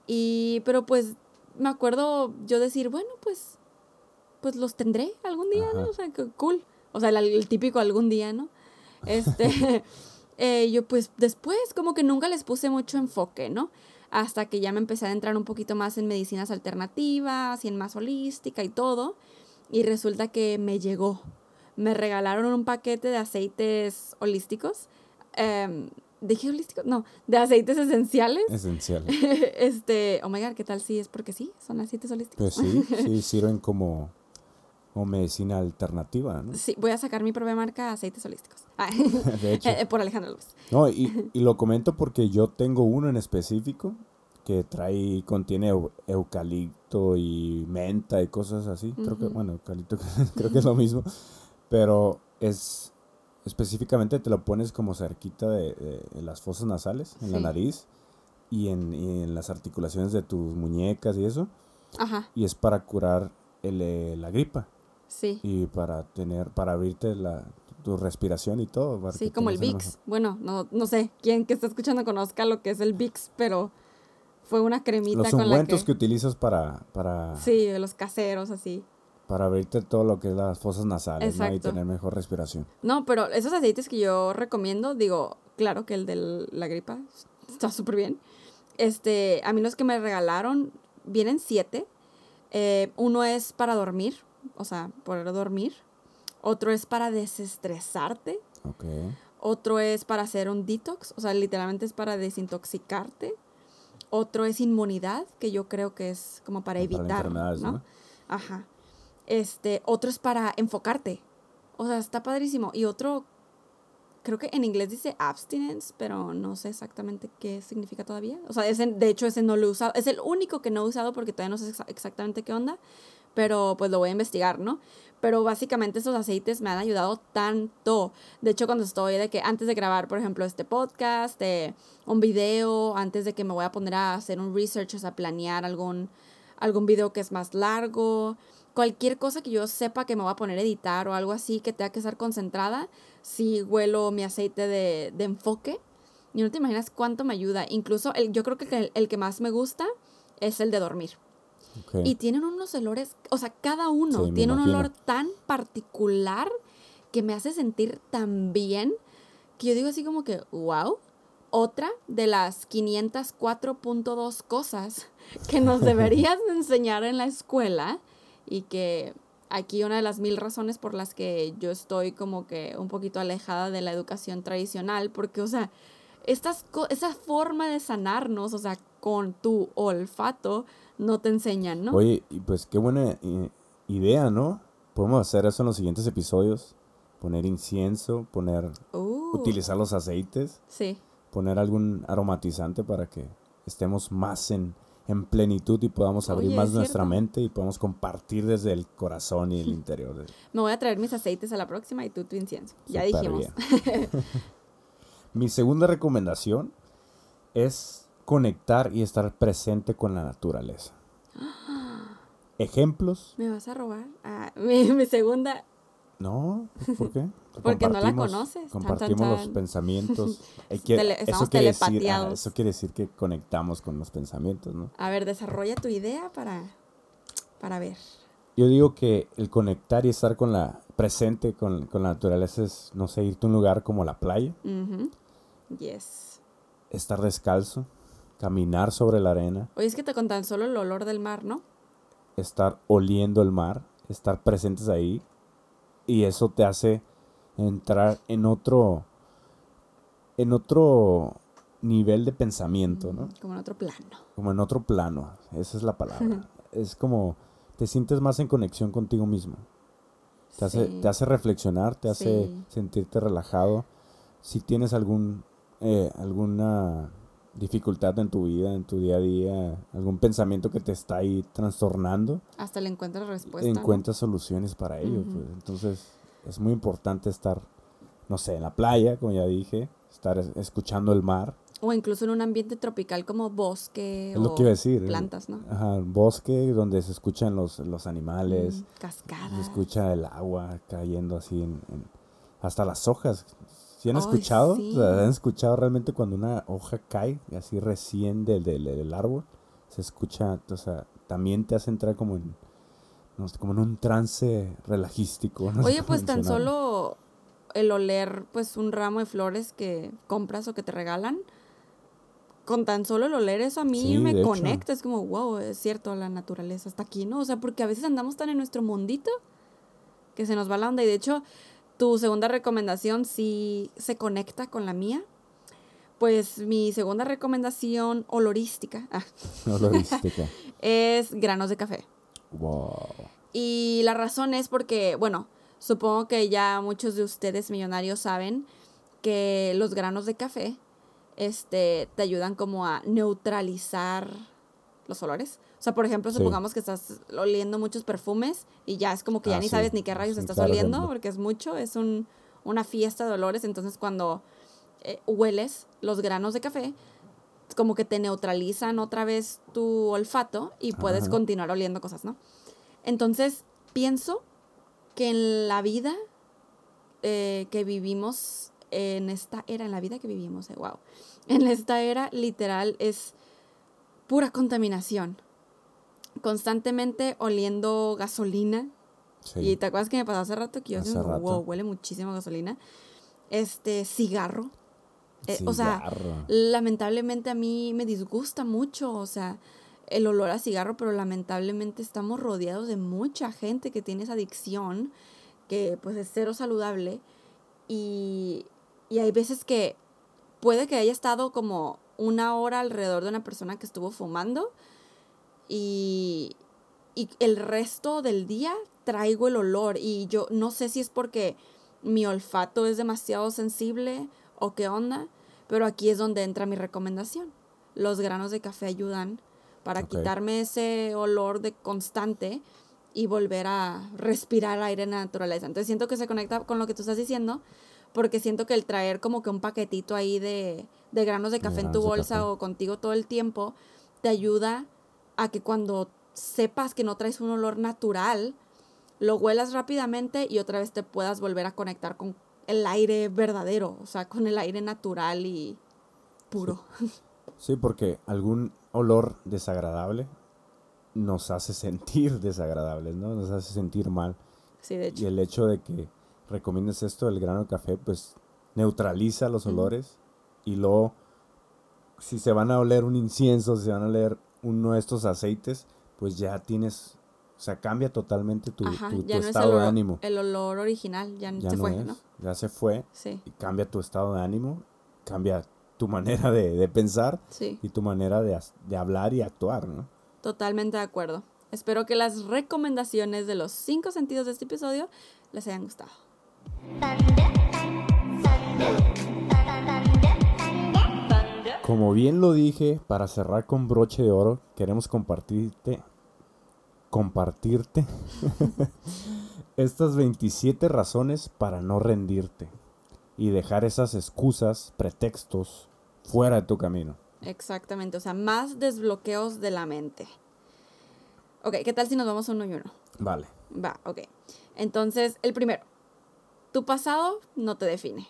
y, pero pues me acuerdo yo decir, bueno, pues, pues los tendré algún día, ¿no? O sea, que cool. O sea, el, el típico algún día, ¿no? Este, eh, yo pues después como que nunca les puse mucho enfoque, ¿no? Hasta que ya me empecé a entrar un poquito más en medicinas alternativas y en más holística y todo. Y resulta que me llegó. Me regalaron un paquete de aceites holísticos. Em, ¿Dije holísticos? No, de aceites esenciales. Esencial. este, oh my god, ¿qué tal si es porque sí? Son aceites holísticos. Pues sí, sí, sirven como, como medicina alternativa, ¿no? Sí, voy a sacar mi propia marca aceites holísticos. Ah, De hecho. eh, por Alejandro López. No, y, y lo comento porque yo tengo uno en específico que trae, contiene eu- eucalipto y menta y cosas así. Creo que, bueno, eucalipto creo que es lo mismo. Pero es, específicamente te lo pones como cerquita de, de- de las fosas nasales, en la nariz y en, y en las articulaciones de tus muñecas y eso. Ajá, Y es para curar el, eh, la gripa sí. y para tener, para abrirte la, tu respiración y todo. Sí, como el VIX. Bueno, no, no sé quién que está escuchando conozca lo que es el VIX, pero fue una cremita Los con la ungüentos que... que... utilizas para, para, Sí, de los caseros, así. Para abrirte todo lo que es las fosas nasales ¿no? y tener mejor respiración. No, pero esos aceites que yo recomiendo, digo, claro que el de la gripa está súper bien. Este, a mí los que me regalaron vienen siete. Eh, uno es para dormir, o sea, poder dormir. Otro es para desestresarte. Ok. Otro es para hacer un detox, o sea, literalmente es para desintoxicarte. Otro es inmunidad, que yo creo que es como para Para evitar, enfermedades, ¿no? ¿no? Ajá. Este, otro es para enfocarte. O sea, está padrísimo. Y otro, creo que en inglés dice abstinence, pero no sé exactamente qué significa todavía. O sea, ese, de hecho, ese no lo he usado. Es el único que no he usado porque todavía no sé exa- exactamente qué onda. pero pues lo voy a investigar, ¿no? Pero básicamente esos aceites me han ayudado tanto. De hecho, cuando estoy de que antes de grabar, por ejemplo, este podcast, de un video, antes de que me voy a poner a hacer un research, o sea, planear algún, algún video que es más largo, cualquier cosa que yo sepa que me voy a poner a editar o algo así que tenga que estar concentrada, si huelo mi aceite de, de enfoque. Y no te imaginas cuánto me ayuda. Incluso el, yo creo que el, el que más me gusta es el de dormir. Ok. Y tienen unos olores, o sea, cada uno Sí, tiene un olor tan particular que me hace sentir tan bien que yo digo así como que, wow. Otra de las 504.2 cosas que nos deberías de enseñar en la escuela y que aquí una de las mil razones por las que yo estoy como que un poquito alejada de la educación tradicional, porque, o sea, estas esa forma de sanarnos, o sea, con tu olfato, no te enseñan, ¿no? Oye, y pues qué buena eh, idea, ¿no? Podemos hacer eso en los siguientes episodios. Poner incienso, poner, Uh, utilizar los aceites, Sí. poner algún aromatizante para que estemos más en, en plenitud y podamos abrir Oye, más es nuestra cierto. mente y podamos compartir desde el corazón y el interior. de- Me voy a traer mis aceites a la próxima y tú tu incienso. Ya dijimos. Mi segunda recomendación es conectar y estar presente con la naturaleza. Ejemplos, ¿Me vas a robar? Ah, mi, mi segunda. no, ¿por qué? Porque no la Compartimos- conoces. Tan, Compartimos tan, los pensamientos. Que- Tele- eso, quiere decir, ah, eso quiere decir que conectamos con los pensamientos, ¿no? A ver, desarrolla tu idea para, para ver. Yo digo que el conectar y estar con la presente con, con la naturaleza es, no sé, irte a un lugar como la playa. Yes. estar descalzo, caminar sobre la arena, Oye, es que te con tan solo el olor del mar, ¿no? estar oliendo el mar, estar presentes ahí y eso te hace entrar en otro en otro nivel de pensamiento, ¿no? Como en otro plano. Como en otro plano, esa es la palabra. es como te sientes más en conexión contigo mismo. Te hace, Sí. te hace reflexionar, te hace Sí. sentirte relajado. Si tienes algún eh, alguna dificultad en tu vida, en tu día a día, algún pensamiento que te está ahí trastornando, Hasta le encuentras respuesta. ¿no? encuentras soluciones para ello. Pues. Entonces, es muy importante estar, no sé, en la playa, como ya dije, estar es- escuchando el mar. O incluso en un ambiente tropical como bosque Es o lo que iba a decir. plantas, ¿no? Ajá, bosque donde se escuchan los, los animales, Mm, cascadas. se escucha el agua cayendo así en, en- hasta las hojas. ¿Sí han escuchado? sí. O sea, ¿Han escuchado realmente cuando una hoja cae así recién del, del, del árbol? Se escucha, o sea, también te hace entrar como en, no como en un trance relajístico. no Oye, pues tan solo el oler pues un ramo de flores que compras o que te regalan, con tan solo el oler eso a mí Sí, me hecho. conecta, es como, wow, es cierto, la naturaleza está aquí, ¿no? O sea, porque a veces andamos tan en nuestro mundito que se nos va la onda y de hecho tu segunda recomendación sí se conecta con la mía. Pues mi segunda recomendación olorística ah, Olorística. es granos de café. Wow. Y la razón es porque, bueno, supongo que ya muchos de ustedes millonarios saben que los granos de café este, te ayudan como a neutralizar los olores. O sea, por ejemplo, Sí. supongamos que estás oliendo muchos perfumes y ya es como que ya Ah, ni sí, sabes ni qué rayos estás claro oliendo porque es mucho, es un, una fiesta de olores. Entonces, cuando eh, hueles los granos de café, como que te neutralizan otra vez tu olfato y puedes Ajá. continuar oliendo cosas, ¿no? Entonces, pienso que en la vida eh, que vivimos, en esta era, en la vida que vivimos, eh, wow, en esta era literal es pura contaminación. Constantemente oliendo gasolina. Sí. Y te acuerdas que me pasó hace rato que yo Hace como, rato. wow, huele muchísimo a gasolina. Este, cigarro. Eh, o sea, lamentablemente a mí me disgusta mucho, o sea, el olor a cigarro, pero lamentablemente estamos rodeados de mucha gente que tiene esa adicción, que pues es cero saludable, y, y hay veces que puede que haya estado como una hora alrededor de una persona que estuvo fumando, y, y el resto del día traigo el olor, y yo no sé si es porque mi olfato es demasiado sensible o qué onda, pero aquí es donde entra mi recomendación. Los granos de café ayudan para quitarme ese olor de constante y volver a respirar aire en la naturaleza. Entonces siento que se conecta con lo que tú estás diciendo, porque siento que el traer como que un paquetito ahí de, de granos de café en tu bolsa café. o contigo todo el tiempo, te ayuda a que cuando sepas que no traes un olor natural, lo huelas rápidamente y otra vez te puedas volver a conectar con el aire verdadero, o sea, con el aire natural y puro. Sí, porque algún olor desagradable nos hace sentir desagradables, ¿no? Nos hace sentir mal. Sí, de Y hecho. el hecho de que recomiendes esto del grano de café, pues neutraliza los olores y luego, si se van a oler un incienso, si se van a oler uno de estos aceites, pues ya tienes, o sea, cambia totalmente tu, Ajá, tu- tu ya no es el estado de ánimo. el olor original, ya, Ya se no fue, es, ¿no? Ya se fue Sí, y cambia tu estado de ánimo, cambia tu manera de, de pensar sí, y tu manera de, de hablar y actuar, ¿no? totalmente de acuerdo. Espero que las recomendaciones de los cinco sentidos de este episodio les hayan gustado. Como bien lo dije, para cerrar con broche de oro, queremos compartirte, compartirte estas 27 razones para no rendirte y dejar esas excusas, pretextos fuera de tu camino. Exactamente, o sea, más desbloqueos de la mente. Ok, ¿qué tal si nos vamos uno y uno? Vale. Va, ok. Entonces, el primero, tu pasado no te define.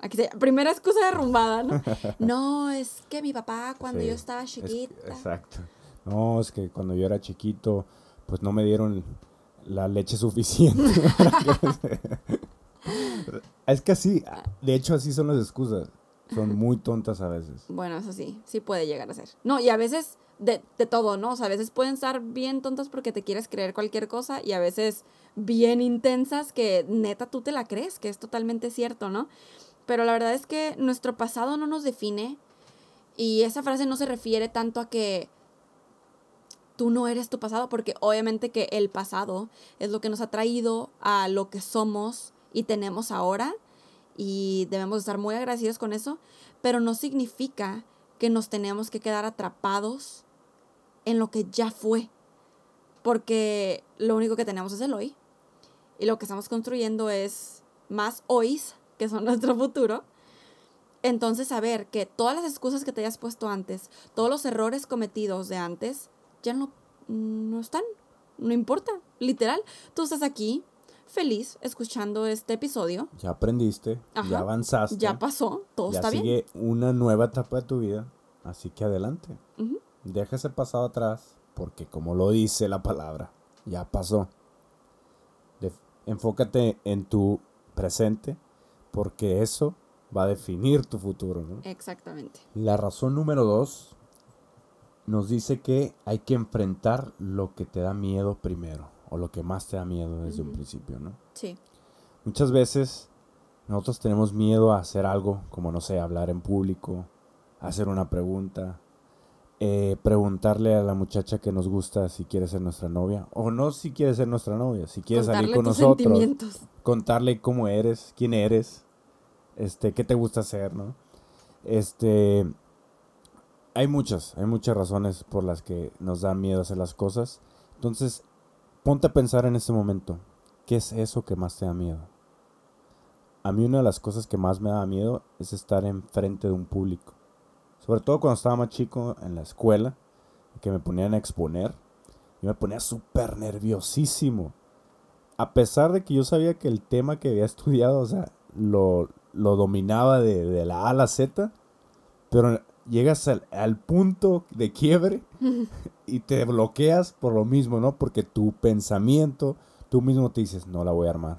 Aquí se primera excusa derrumbada, ¿no? No, es que mi papá cuando Sí, yo estaba es- chiquita. exacto. No, es que cuando yo era chiquito, pues no me dieron la leche suficiente. es que así, de hecho así son las excusas. Son muy tontas a veces. Bueno, eso sí, sí puede llegar a ser. No, y a veces de, de todo, ¿no? O sea, a veces pueden estar bien tontas porque te quieres creer cualquier cosa y a veces bien intensas que neta tú te la crees, que es totalmente cierto, ¿no? Pero la verdad es que nuestro pasado no nos define y esa frase no se refiere tanto a que tú no eres tu pasado, porque obviamente que el pasado es lo que nos ha traído a lo que somos y tenemos ahora y debemos estar muy agradecidos con eso, pero no significa que nos tenemos que quedar atrapados en lo que ya fue, porque lo único que tenemos es el hoy y lo que estamos construyendo es más hoys, que son nuestro futuro. Entonces, saber que todas las excusas que te hayas puesto antes, todos los errores cometidos de antes, ya no, no están, no importa, literal. Tú estás aquí, feliz, escuchando este episodio, Ya aprendiste, Ajá, ya avanzaste. ya pasó, todo ya está bien. sigue una nueva etapa de tu vida. Así que adelante. Ujú. Deja ese pasado atrás, porque como lo dice la palabra, ya pasó. De- enfócate en tu presente, porque eso va a definir tu futuro. ¿no? Exactamente. La razón número dos nos dice que hay que enfrentar lo que te da miedo primero, o lo que más te da miedo desde un Ujú. principio, ¿no? Sí. Muchas veces nosotros tenemos miedo a hacer algo, como no sé, hablar en público, hacer una pregunta, eh, preguntarle a la muchacha que nos gusta si quiere ser nuestra novia, o no si quiere ser nuestra novia, si quiere salir con nosotros, contarle cómo eres, quién eres, este, qué te gusta hacer, ¿no? Este, hay muchas, hay muchas razones por las que nos da miedo hacer las cosas. Entonces, ponte a pensar en este momento, ¿qué es eso que más te da miedo? A mí una de las cosas que más me da miedo es estar enfrente de un público. Sobre todo cuando estaba más chico en la escuela, que me ponían a exponer, yo me ponía súper nerviosísimo. A pesar de que yo sabía que el tema que había estudiado, o sea, lo, lo dominaba de, de la A a la Z, pero llegas al, al punto de quiebre y te bloqueas por lo mismo, ¿no? Porque tu pensamiento, tú mismo te dices, no la voy a armar,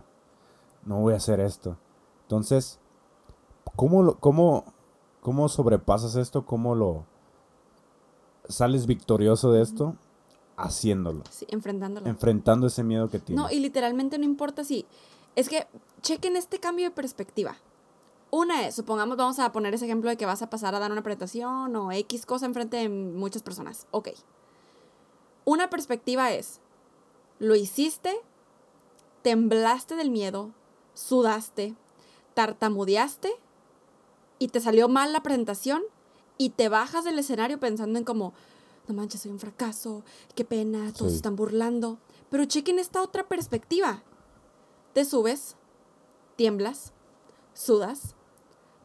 no voy a hacer esto. Entonces, ¿cómo, lo, cómo, cómo sobrepasas esto? ¿Cómo lo sales victorioso de esto? Haciéndolo, Sí, enfrentándolo. enfrentando ese miedo que tienes. No, y literalmente no importa si. Es que chequen este cambio de perspectiva. Una es, supongamos, vamos a poner ese ejemplo de que vas a pasar a dar una presentación o X cosa enfrente de muchas personas. Ok. Una perspectiva es, lo hiciste, temblaste del miedo, sudaste, tartamudeaste y te salió mal la presentación y te bajas del escenario pensando en como, no manches, soy un fracaso, qué pena, todos Sí. están burlando. Pero chequen esta otra perspectiva. Te subes, tiemblas, sudas,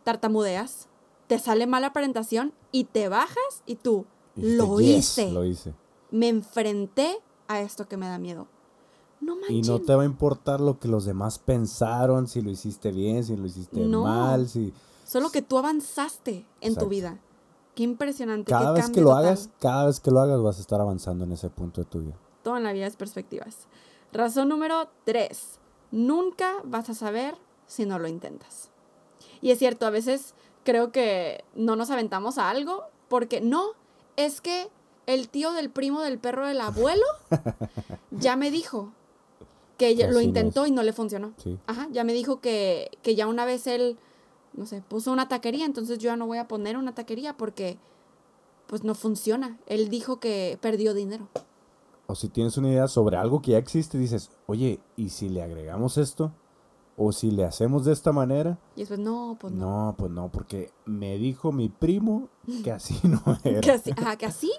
tartamudeas, te sale mala presentación y te bajas y tú, Y lo "Yes, hice. Lo hice. Me enfrenté a esto que me da miedo. No Y manches. no te va a importar lo que los demás pensaron, si lo hiciste bien, si lo hiciste No. mal, si... Solo que tú avanzaste en Exacto. tu vida. Qué impresionante. Cada qué vez que lo total. hagas, cada vez que lo hagas vas a estar avanzando en ese punto de tu vida. Todo en la vida es perspectivas. Razón número tres. Nunca vas a saber si no lo intentas. Y es cierto, a veces creo que no nos aventamos a algo porque no, es que el tío del primo del perro del abuelo ya me dijo que ya lo intentó y no le funcionó. Sí. Ajá, ya me dijo que, que ya una vez él, no sé, puso una taquería, entonces yo ya no voy a poner una taquería porque pues no funciona. Él dijo que perdió dinero. O si tienes una idea sobre algo que ya existe, dices, oye, ¿y si le agregamos esto? ¿O si le hacemos de esta manera? Y después, no, pues no. No, pues no, porque me dijo mi primo que así no era. Que así, ajá, que así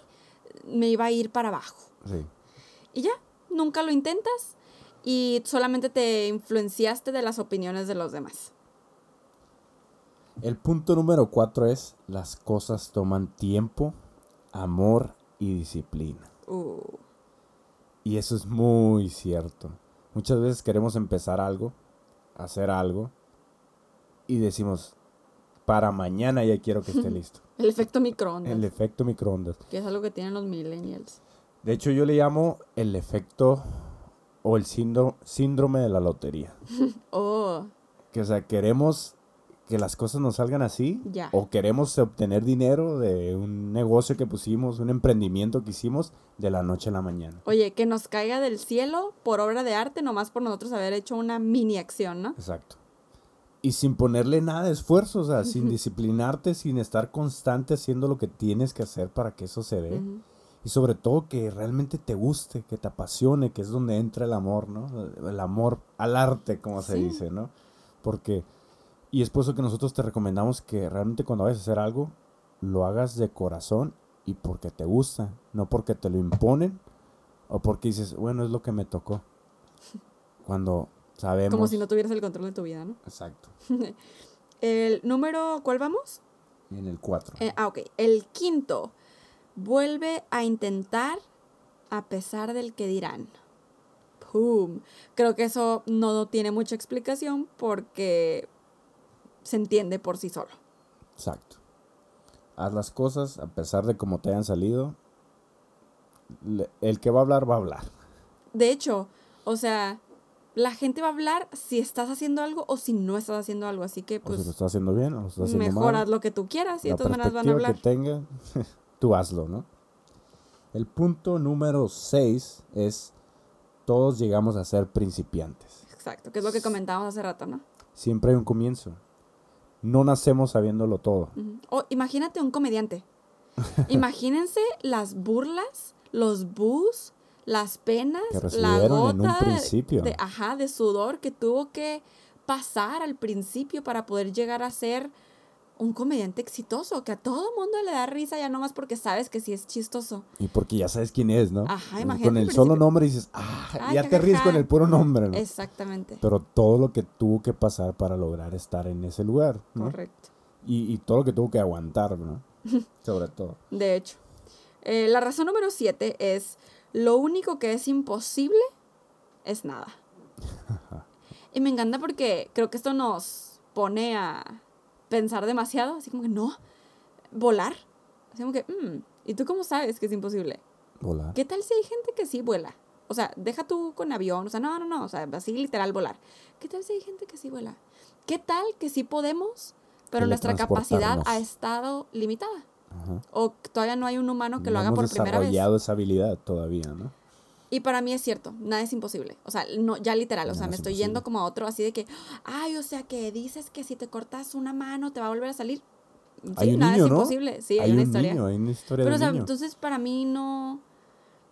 me iba a ir para abajo. Sí. Y ya, nunca lo intentas y solamente te influenciaste de las opiniones de los demás. El punto número cuatro es, las cosas toman tiempo, amor y disciplina. Uh, Y eso es muy cierto. Muchas veces queremos empezar algo, hacer algo, y decimos, para mañana ya quiero que esté listo. el efecto microondas, El efecto microondas. que es algo que tienen los millennials. De hecho, yo le llamo el efecto o el síndro- síndrome de la lotería. Oh, Que, o sea, queremos que las cosas nos salgan así, Ya. o queremos obtener dinero de un negocio que pusimos, un emprendimiento que hicimos de la noche a la mañana. oye, que nos caiga del cielo por obra de arte, nomás por nosotros haber hecho una mini acción, ¿no? Exacto. Y sin ponerle nada de esfuerzo, o sea, sin disciplinarte, sin estar constante haciendo lo que tienes que hacer para que eso se dé. Y sobre todo que realmente te guste, que te apasione, que es donde entra el amor, ¿no? El amor al arte, como se dice, ¿no? Porque, y es por eso que nosotros te recomendamos que realmente cuando vayas a hacer algo, lo hagas de corazón y porque te gusta, no porque te lo imponen o porque dices, bueno, es lo que me tocó. Cuando sabemos... Como si no tuvieras el control de tu vida, ¿no? Exacto. El número, ¿cuál vamos? En el 4. Eh, ah, ok. El quinto, vuelve a intentar a pesar del que dirán. ¡Pum! Creo que eso no tiene mucha explicación porque se entiende por sí solo. Exacto. Haz las cosas a pesar de cómo te hayan salido. El que va a hablar, va a hablar. De hecho, o sea, la gente va a hablar si estás haciendo algo o si no estás haciendo algo. Así que, o si pues, lo está haciendo bien o lo está haciendo mejor mal. haz lo que tú quieras y de todas maneras van a hablar. que tenga, tú hazlo, ¿no? El punto número 6 es todos llegamos a ser principiantes. Exacto, que es lo que comentábamos hace rato, ¿no? Siempre hay un comienzo. No nacemos sabiéndolo todo. Imagínate un comediante. Imagínense las burlas, los bus, las penas, Que la recibieron en un gota de- principio. de, ajá, de sudor que tuvo que pasar al principio para poder llegar a ser un comediante exitoso, que a todo mundo le da risa ya nomás porque sabes que sí es chistoso. Y porque ya sabes quién es, ¿no? Ajá, Con imagínate el al solo nombre dices, ah, Ay, ya te ríes con el puro nombre, ¿no? Exactamente. Pero todo lo que tuvo que pasar para lograr estar en ese lugar, ¿no? Correcto. Y, y todo lo que tuvo que aguantar, ¿no? Sobre todo. De hecho. Eh, la razón número siete es, lo único que es imposible es nada. y me encanta porque creo que esto nos pone a pensar demasiado, así como que no, volar. Así como que, "Mm, ¿y tú cómo sabes que es imposible? Volar. ¿Qué tal si hay gente que sí vuela? O sea, deja tú con avión, o sea, no, no, no, o sea, así literal volar. ¿Qué tal si hay gente que sí vuela? ¿Qué tal que sí podemos, pero nuestra capacidad ha estado limitada? Ajá. O todavía no hay un humano que lo haga por primera vez. desarrollado esa habilidad todavía, ¿no? Y para mí es cierto, nada es imposible. O sea, no, ya literal, o sea, me es estoy imposible. yendo como a otro así de que, ay, o sea, que dices que si te cortas una mano te va a volver a salir. Sí, Hay un nada niño, es ¿no? imposible. Sí, hay, una un historia. niño, hay una historia Pero, de o sea, niño. entonces para mí no.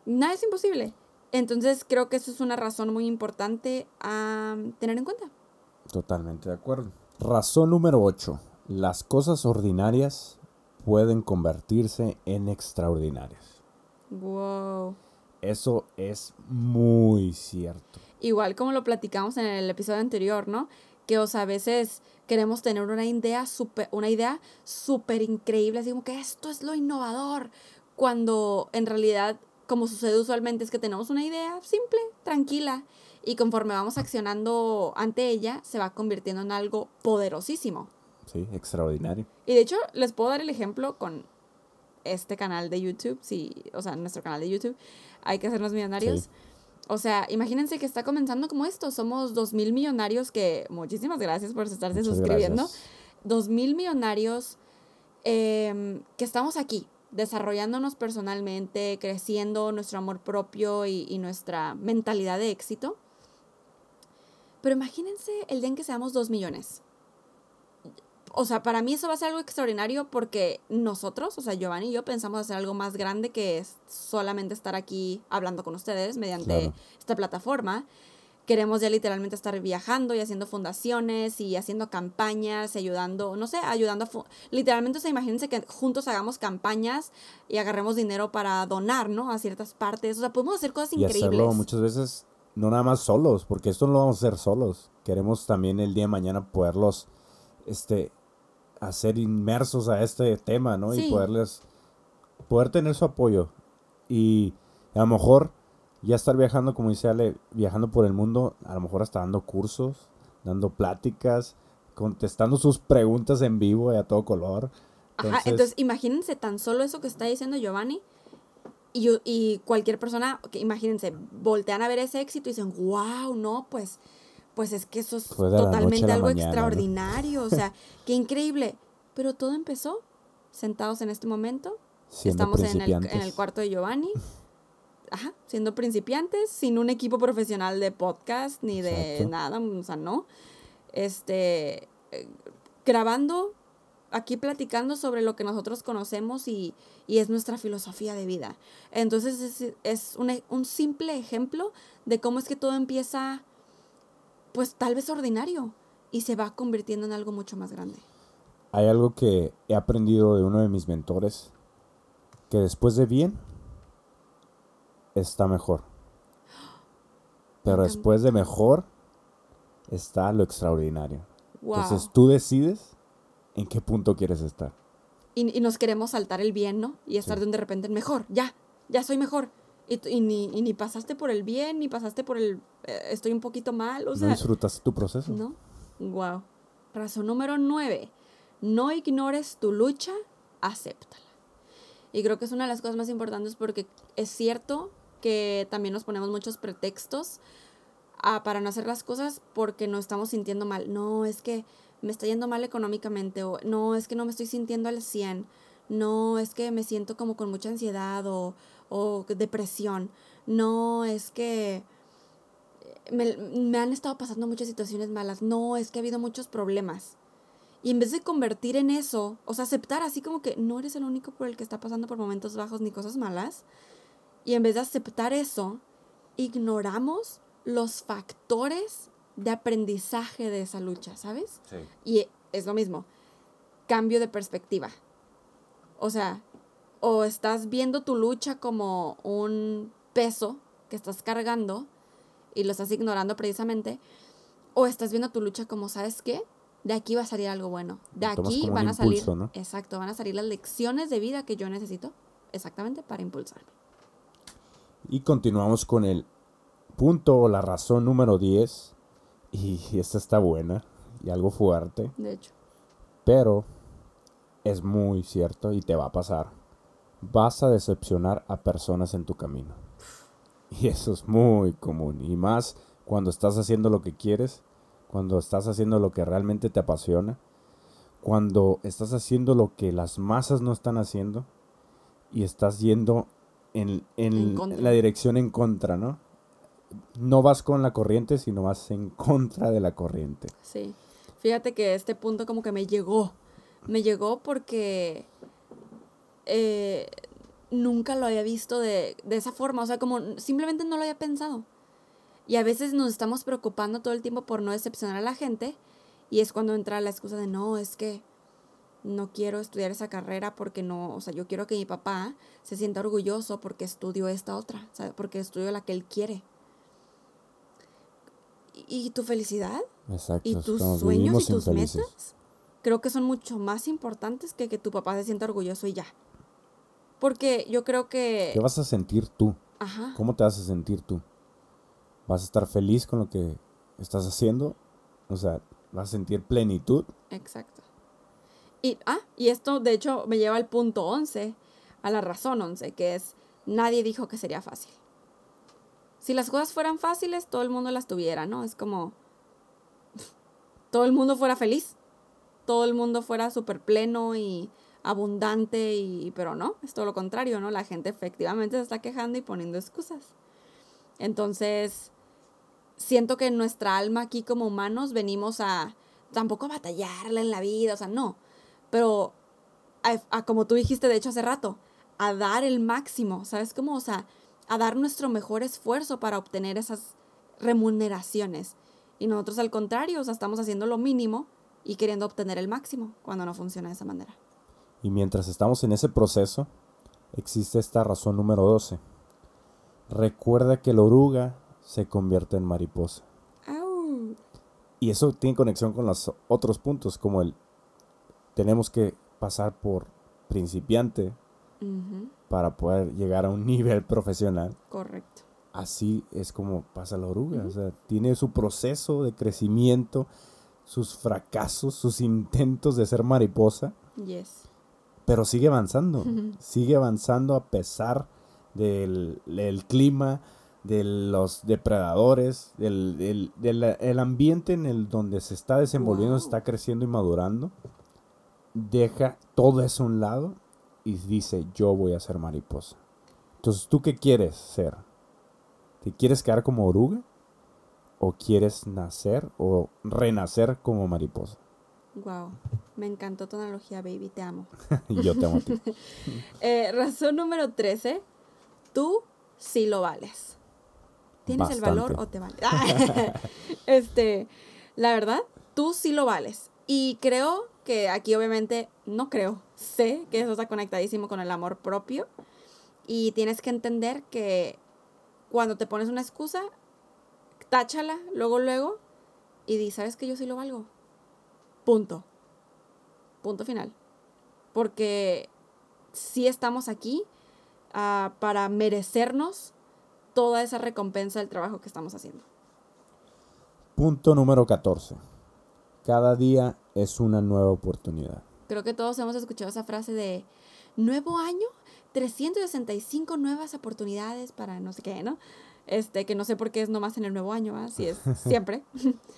Nada es imposible. Entonces creo que eso es una razón muy importante a tener en cuenta. Totalmente de acuerdo. Razón número 8. Las cosas ordinarias pueden convertirse en extraordinarias. Wow. Eso es muy cierto. Igual como lo platicamos en el episodio anterior, ¿no? Que, o sea, a veces queremos tener una idea súper, una idea súper increíble, así como que esto es lo innovador, cuando en realidad, como sucede usualmente, es que tenemos una idea simple, tranquila, y conforme vamos accionando ante ella, se va convirtiendo en algo poderosísimo. Sí, extraordinario. Y de hecho, les puedo dar el ejemplo con este canal de YouTube, sí, o sea, nuestro canal de YouTube, hay que hacernos millonarios. Sí. O sea, imagínense que está comenzando como esto, somos dos mil millonarios que, muchísimas gracias por estarse Muchas suscribiendo, gracias. dos mil millonarios em, que estamos aquí, desarrollándonos personalmente, creciendo nuestro amor propio y, y nuestra mentalidad de éxito. Pero imagínense el día en que seamos dos millones. O sea, para mí eso va a ser algo extraordinario porque nosotros, o sea, Giovanni y yo pensamos hacer algo más grande que es solamente estar aquí hablando con ustedes mediante Claro. esta plataforma. Queremos ya literalmente estar viajando y haciendo fundaciones y haciendo campañas y ayudando, no sé, ayudando a... Literalmente, o sea, imagínense que juntos hagamos campañas y agarremos dinero para donar, ¿no? A ciertas partes. O sea, podemos hacer cosas Y increíbles. hacerlo muchas veces, no nada más solos, porque esto no lo vamos a hacer solos. Queremos también el día de mañana poderlos este, hacer inmersos a este tema, ¿no? Sí. Y poderles, poder tener su apoyo. Y a lo mejor ya estar viajando, como dice Ale, viajando por el mundo, a lo mejor hasta dando cursos, dando pláticas, contestando sus preguntas en vivo y a todo color. Ajá, entonces imagínense tan solo eso que está diciendo Giovanni. Y, y cualquier persona, que imagínense, voltean a ver ese éxito y dicen, wow, no, pues, pues es que eso es totalmente algo mañana, ¿no? extraordinario. O sea, qué increíble. Pero todo empezó sentados en este momento. siendo Estamos en el, en el cuarto de Giovanni. Ajá, siendo principiantes, sin un equipo profesional de podcast ni de Exacto. nada, o sea, no. Este, eh, grabando, aquí platicando sobre lo que nosotros conocemos y, y es nuestra filosofía de vida. Entonces es, es un, un simple ejemplo de cómo es que todo empieza, pues tal vez ordinario, y se va convirtiendo en algo mucho más grande. Hay algo que he aprendido de uno de mis mentores, que después de bien está mejor. Pero después de mejor está lo extraordinario. Wow. Entonces tú decides en qué punto quieres estar. y, y nos queremos saltar el bien, ¿no? Y estar Sí. de repente en mejor, ya, ya soy mejor. Y, y ni, y ni pasaste por el bien, ni pasaste por el eh, estoy un poquito mal, o no sea, disfrutaste tu proceso. ¿no? Wow. Razón número nueve, no ignores tu lucha, acéptala. Y creo que es una de las cosas más importantes porque es cierto que también nos ponemos muchos pretextos ah, para no hacer las cosas porque nos estamos sintiendo mal. No, es que me está yendo mal económicamente o no, es que no me estoy sintiendo al 100. No, es que me siento como con mucha ansiedad o, o depresión. No, es que me, me han estado pasando muchas situaciones malas. No, es que ha habido muchos problemas. Y en vez de convertir en eso, o sea, aceptar así como que no eres el único por el que está pasando por momentos bajos ni cosas malas, y en vez de aceptar eso, ignoramos los factores de aprendizaje de esa lucha, ¿sabes? Y es lo mismo, cambio de perspectiva. O sea, o estás viendo tu lucha como un peso que estás cargando y lo estás ignorando precisamente, o estás viendo tu lucha como, ¿sabes qué? De aquí va a salir algo bueno. De aquí van a salir, exacto, van a salir las lecciones de vida que yo necesito exactamente para impulsarme. Y continuamos con el punto o la razón número 10. Y esta está buena y algo fuerte. De hecho, Pero es muy cierto y te va a pasar. Vas a decepcionar a personas en tu camino. Y eso es muy común. Y más cuando estás haciendo lo que quieres, cuando estás haciendo lo que realmente te apasiona, cuando estás haciendo lo que las masas no están haciendo y estás yendo en, en la dirección en contra, ¿no? No vas con la corriente, sino vas en contra de la corriente. sí. Fíjate que este punto como que me llegó. Me llegó porque eh, nunca lo había visto de, de esa forma. O sea, como simplemente no lo había pensado. Y a veces nos estamos preocupando todo el tiempo por no decepcionar a la gente. Y es cuando entra la excusa de no, es que no quiero estudiar esa carrera porque no, o sea, yo quiero que mi papá se sienta orgulloso porque estudió esta otra, ¿sabes? Porque estudió la que él quiere. ¿Y, y tu felicidad? Exacto. ¿Y tus sueños y tus infelices. metas? Creo que son mucho más importantes que que tu papá se sienta orgulloso y ya. Porque yo creo que... ¿Qué vas a sentir tú? Ajá. ¿Cómo te vas a sentir tú? ¿Vas a estar feliz con lo que estás haciendo? O sea, ¿vas a sentir plenitud? Exacto. Y, ah, y esto de hecho me lleva al punto 11, a la razón 11, que es, nadie dijo que sería fácil. Si las cosas fueran fáciles, todo el mundo las tuviera, ¿no? Es como, todo el mundo fuera feliz, todo el mundo fuera súper pleno y abundante, y, pero no, es todo lo contrario, ¿no? La gente efectivamente se está quejando y poniendo excusas. Entonces, siento que nuestra alma aquí como humanos venimos a tampoco batallarla en la vida, o sea, no, pero a como tú dijiste de hecho hace rato, a dar el máximo, ¿sabes cómo? O sea, a dar nuestro mejor esfuerzo para obtener esas remuneraciones. Y nosotros al contrario, o sea, estamos haciendo lo mínimo y queriendo obtener el máximo cuando no funciona de esa manera. Y mientras estamos en ese proceso, existe esta razón número 12. Recuerda que la oruga se convierte en mariposa. ¡Au! Y eso tiene conexión con los otros puntos, como el tenemos que pasar por principiante para poder llegar a un nivel profesional. Correcto. Así es como pasa la oruga. O sea, tiene su proceso de crecimiento, sus fracasos, sus intentos de ser mariposa, Yes. Pero sigue avanzando. Sigue avanzando a pesar del, del clima, de los depredadores, del, del- del- el ambiente en el donde se está desenvolviendo, Wow. se está creciendo y madurando. Deja todo eso a un lado y dice, yo voy a ser mariposa. Entonces, ¿tú qué quieres ser? ¿Te quieres quedar como oruga? ¿O quieres nacer o renacer como mariposa? Wow. Me encantó tu analogía, baby, te amo. yo te amo a ti. Eh, razón número 13. Tú sí lo vales. ¿Tienes el valor o te vale? este, la verdad, tú sí lo vales. Y creo que aquí obviamente, no creo, sé que eso está conectadísimo con el amor propio. Y tienes que entender que cuando te pones una excusa, táchala luego, luego, y di, ¿sabes que yo sí lo valgo? Punto. Punto final. Porque sí estamos aquí ah, para merecernos toda esa recompensa del trabajo que estamos haciendo. Punto número 14. Cada día es una nueva oportunidad. Creo que todos hemos escuchado esa frase de nuevo año, 365 nuevas oportunidades para no sé qué, ¿no? Este, que no sé por qué es nomás en el nuevo año, así es siempre,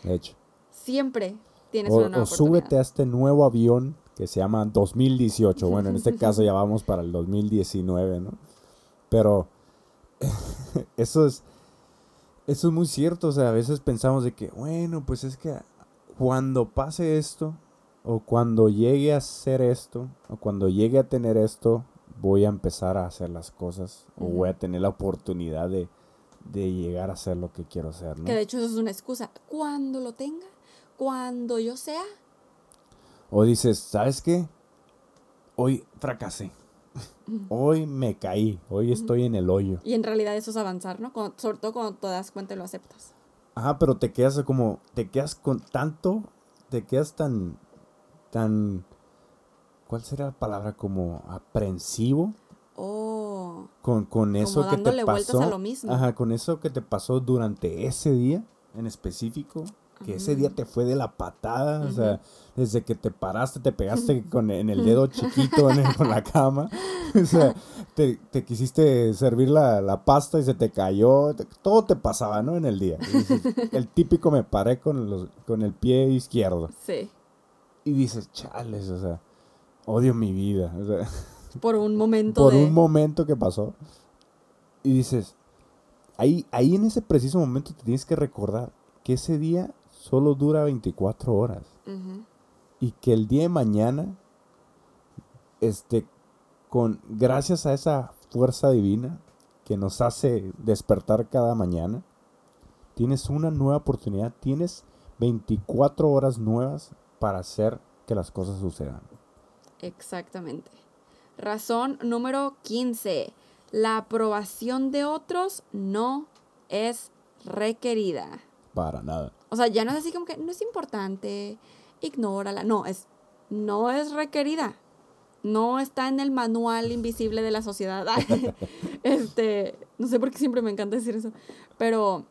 De hecho. siempre tienes O, una nueva o súbete a este nuevo avión que se llama 2018. Bueno, en este caso ya vamos para el 2019, ¿no? Pero eso es, eso es muy cierto. O sea, a veces pensamos de que, bueno, pues es que cuando pase esto, o cuando llegue a hacer esto, o cuando llegue a tener esto, voy a empezar a hacer las cosas, o voy a tener la oportunidad de, de llegar a hacer lo que quiero hacer, ¿no? Que de hecho eso es una excusa. Cuando lo tenga, cuando yo sea, O dices, ¿sabes qué? Hoy fracasé. Hoy me caí. Hoy estoy en el hoyo. y en realidad eso es avanzar, ¿no? Cuando- sobre todo cuando te das cuenta y lo aceptas. Ajá, pero te quedas como, te quedas con tanto, te quedas tan, tan, ¿cuál será la palabra? Como aprensivo Oh, con, con eso que te dándole vueltas pasó. a lo mismo. Ajá, con eso que te pasó durante ese día en específico. Que ese día te fue de la patada, o sea, desde que te paraste, te pegaste con, en el dedo chiquito en el- con la cama, o sea, te, te quisiste servir la, la pasta y se te cayó, te- todo te pasaba, ¿no? En el día. Dices, el típico me paré con, los, con el pie izquierdo sí. y dices, chales, o sea, odio mi vida, o sea, Por un momento por de... un momento que pasó. Y dices, ahí, ahí en ese preciso momento te tienes que recordar que ese día solo dura 24 horas. Y que el día de mañana, este, con, gracias a esa fuerza divina que nos hace despertar cada mañana, tienes una nueva oportunidad, tienes 24 horas nuevas para hacer que las cosas sucedan. Exactamente. Razón número 15. La aprobación de otros no es requerida. Para nada. O sea, ya no es así como que no es importante, ignórala. No, es no es requerida. No está en el manual invisible de la sociedad. este, no sé por qué siempre me encanta decir eso, pero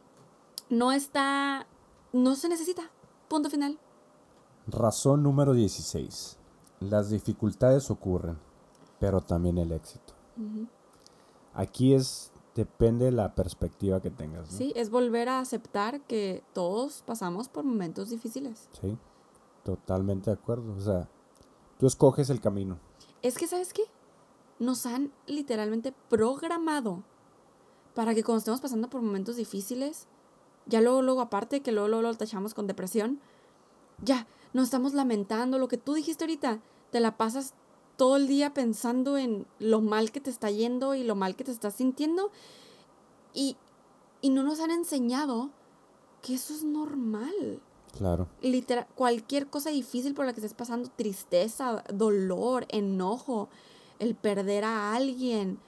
no está no se necesita. Punto final. Razón número 16. Las dificultades ocurren, pero también el éxito. Aquí es, depende de la perspectiva que tengas. ¿no? Sí, es volver a aceptar que todos pasamos por momentos difíciles. Sí, totalmente de acuerdo. O sea, tú escoges el camino. Es que, ¿sabes qué? Nos han literalmente programado para que cuando estemos pasando por momentos difíciles, ya luego, luego, aparte que luego, luego lo tachamos con depresión, ya, nos estamos lamentando, lo que tú dijiste ahorita, te la pasas todo el día pensando en lo mal que te está yendo y lo mal que te estás sintiendo y, y no nos han enseñado que eso es normal. Claro. Literal, cualquier cosa difícil por la que estés pasando, tristeza, dolor, enojo, el perder a alguien,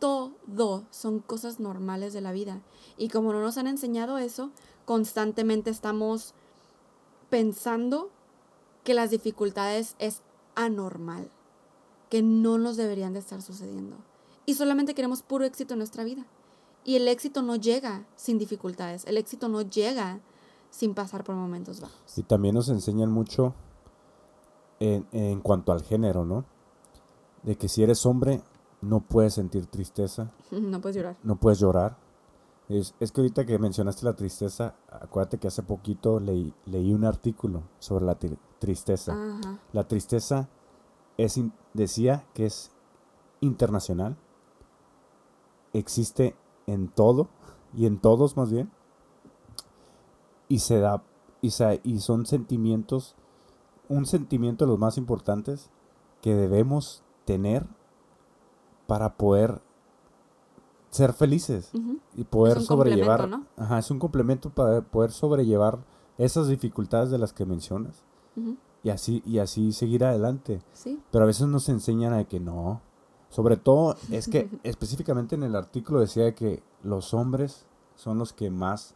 todo son cosas normales de la vida. Y como no nos han enseñado eso, constantemente estamos pensando que las dificultades es anormal, que no nos deberían de estar sucediendo. Y solamente queremos puro éxito en nuestra vida. Y el éxito no llega sin dificultades, el éxito no llega sin pasar por momentos bajos. Y también nos enseñan mucho en, en cuanto al género, ¿no? De que si eres hombre, no puedes sentir tristeza, No puedes llorar. no puedes llorar. Es, es que ahorita que mencionaste la tristeza, acuérdate que hace poquito leí, leí un artículo sobre la tri- tristeza. Ajá. La tristeza es, in- decía que es internacional, existe en todo y en todos más bien, y se da, y, se- y son sentimientos, un sentimiento de los más importantes que debemos tener para poder ser felices y poder un sobrellevar. Ajá, es un complemento para poder sobrellevar esas dificultades de las que mencionas. Y así y así seguir adelante. Sí. Pero a veces nos enseñan a que no. Sobre todo es que específicamente en el artículo decía que los hombres son los que más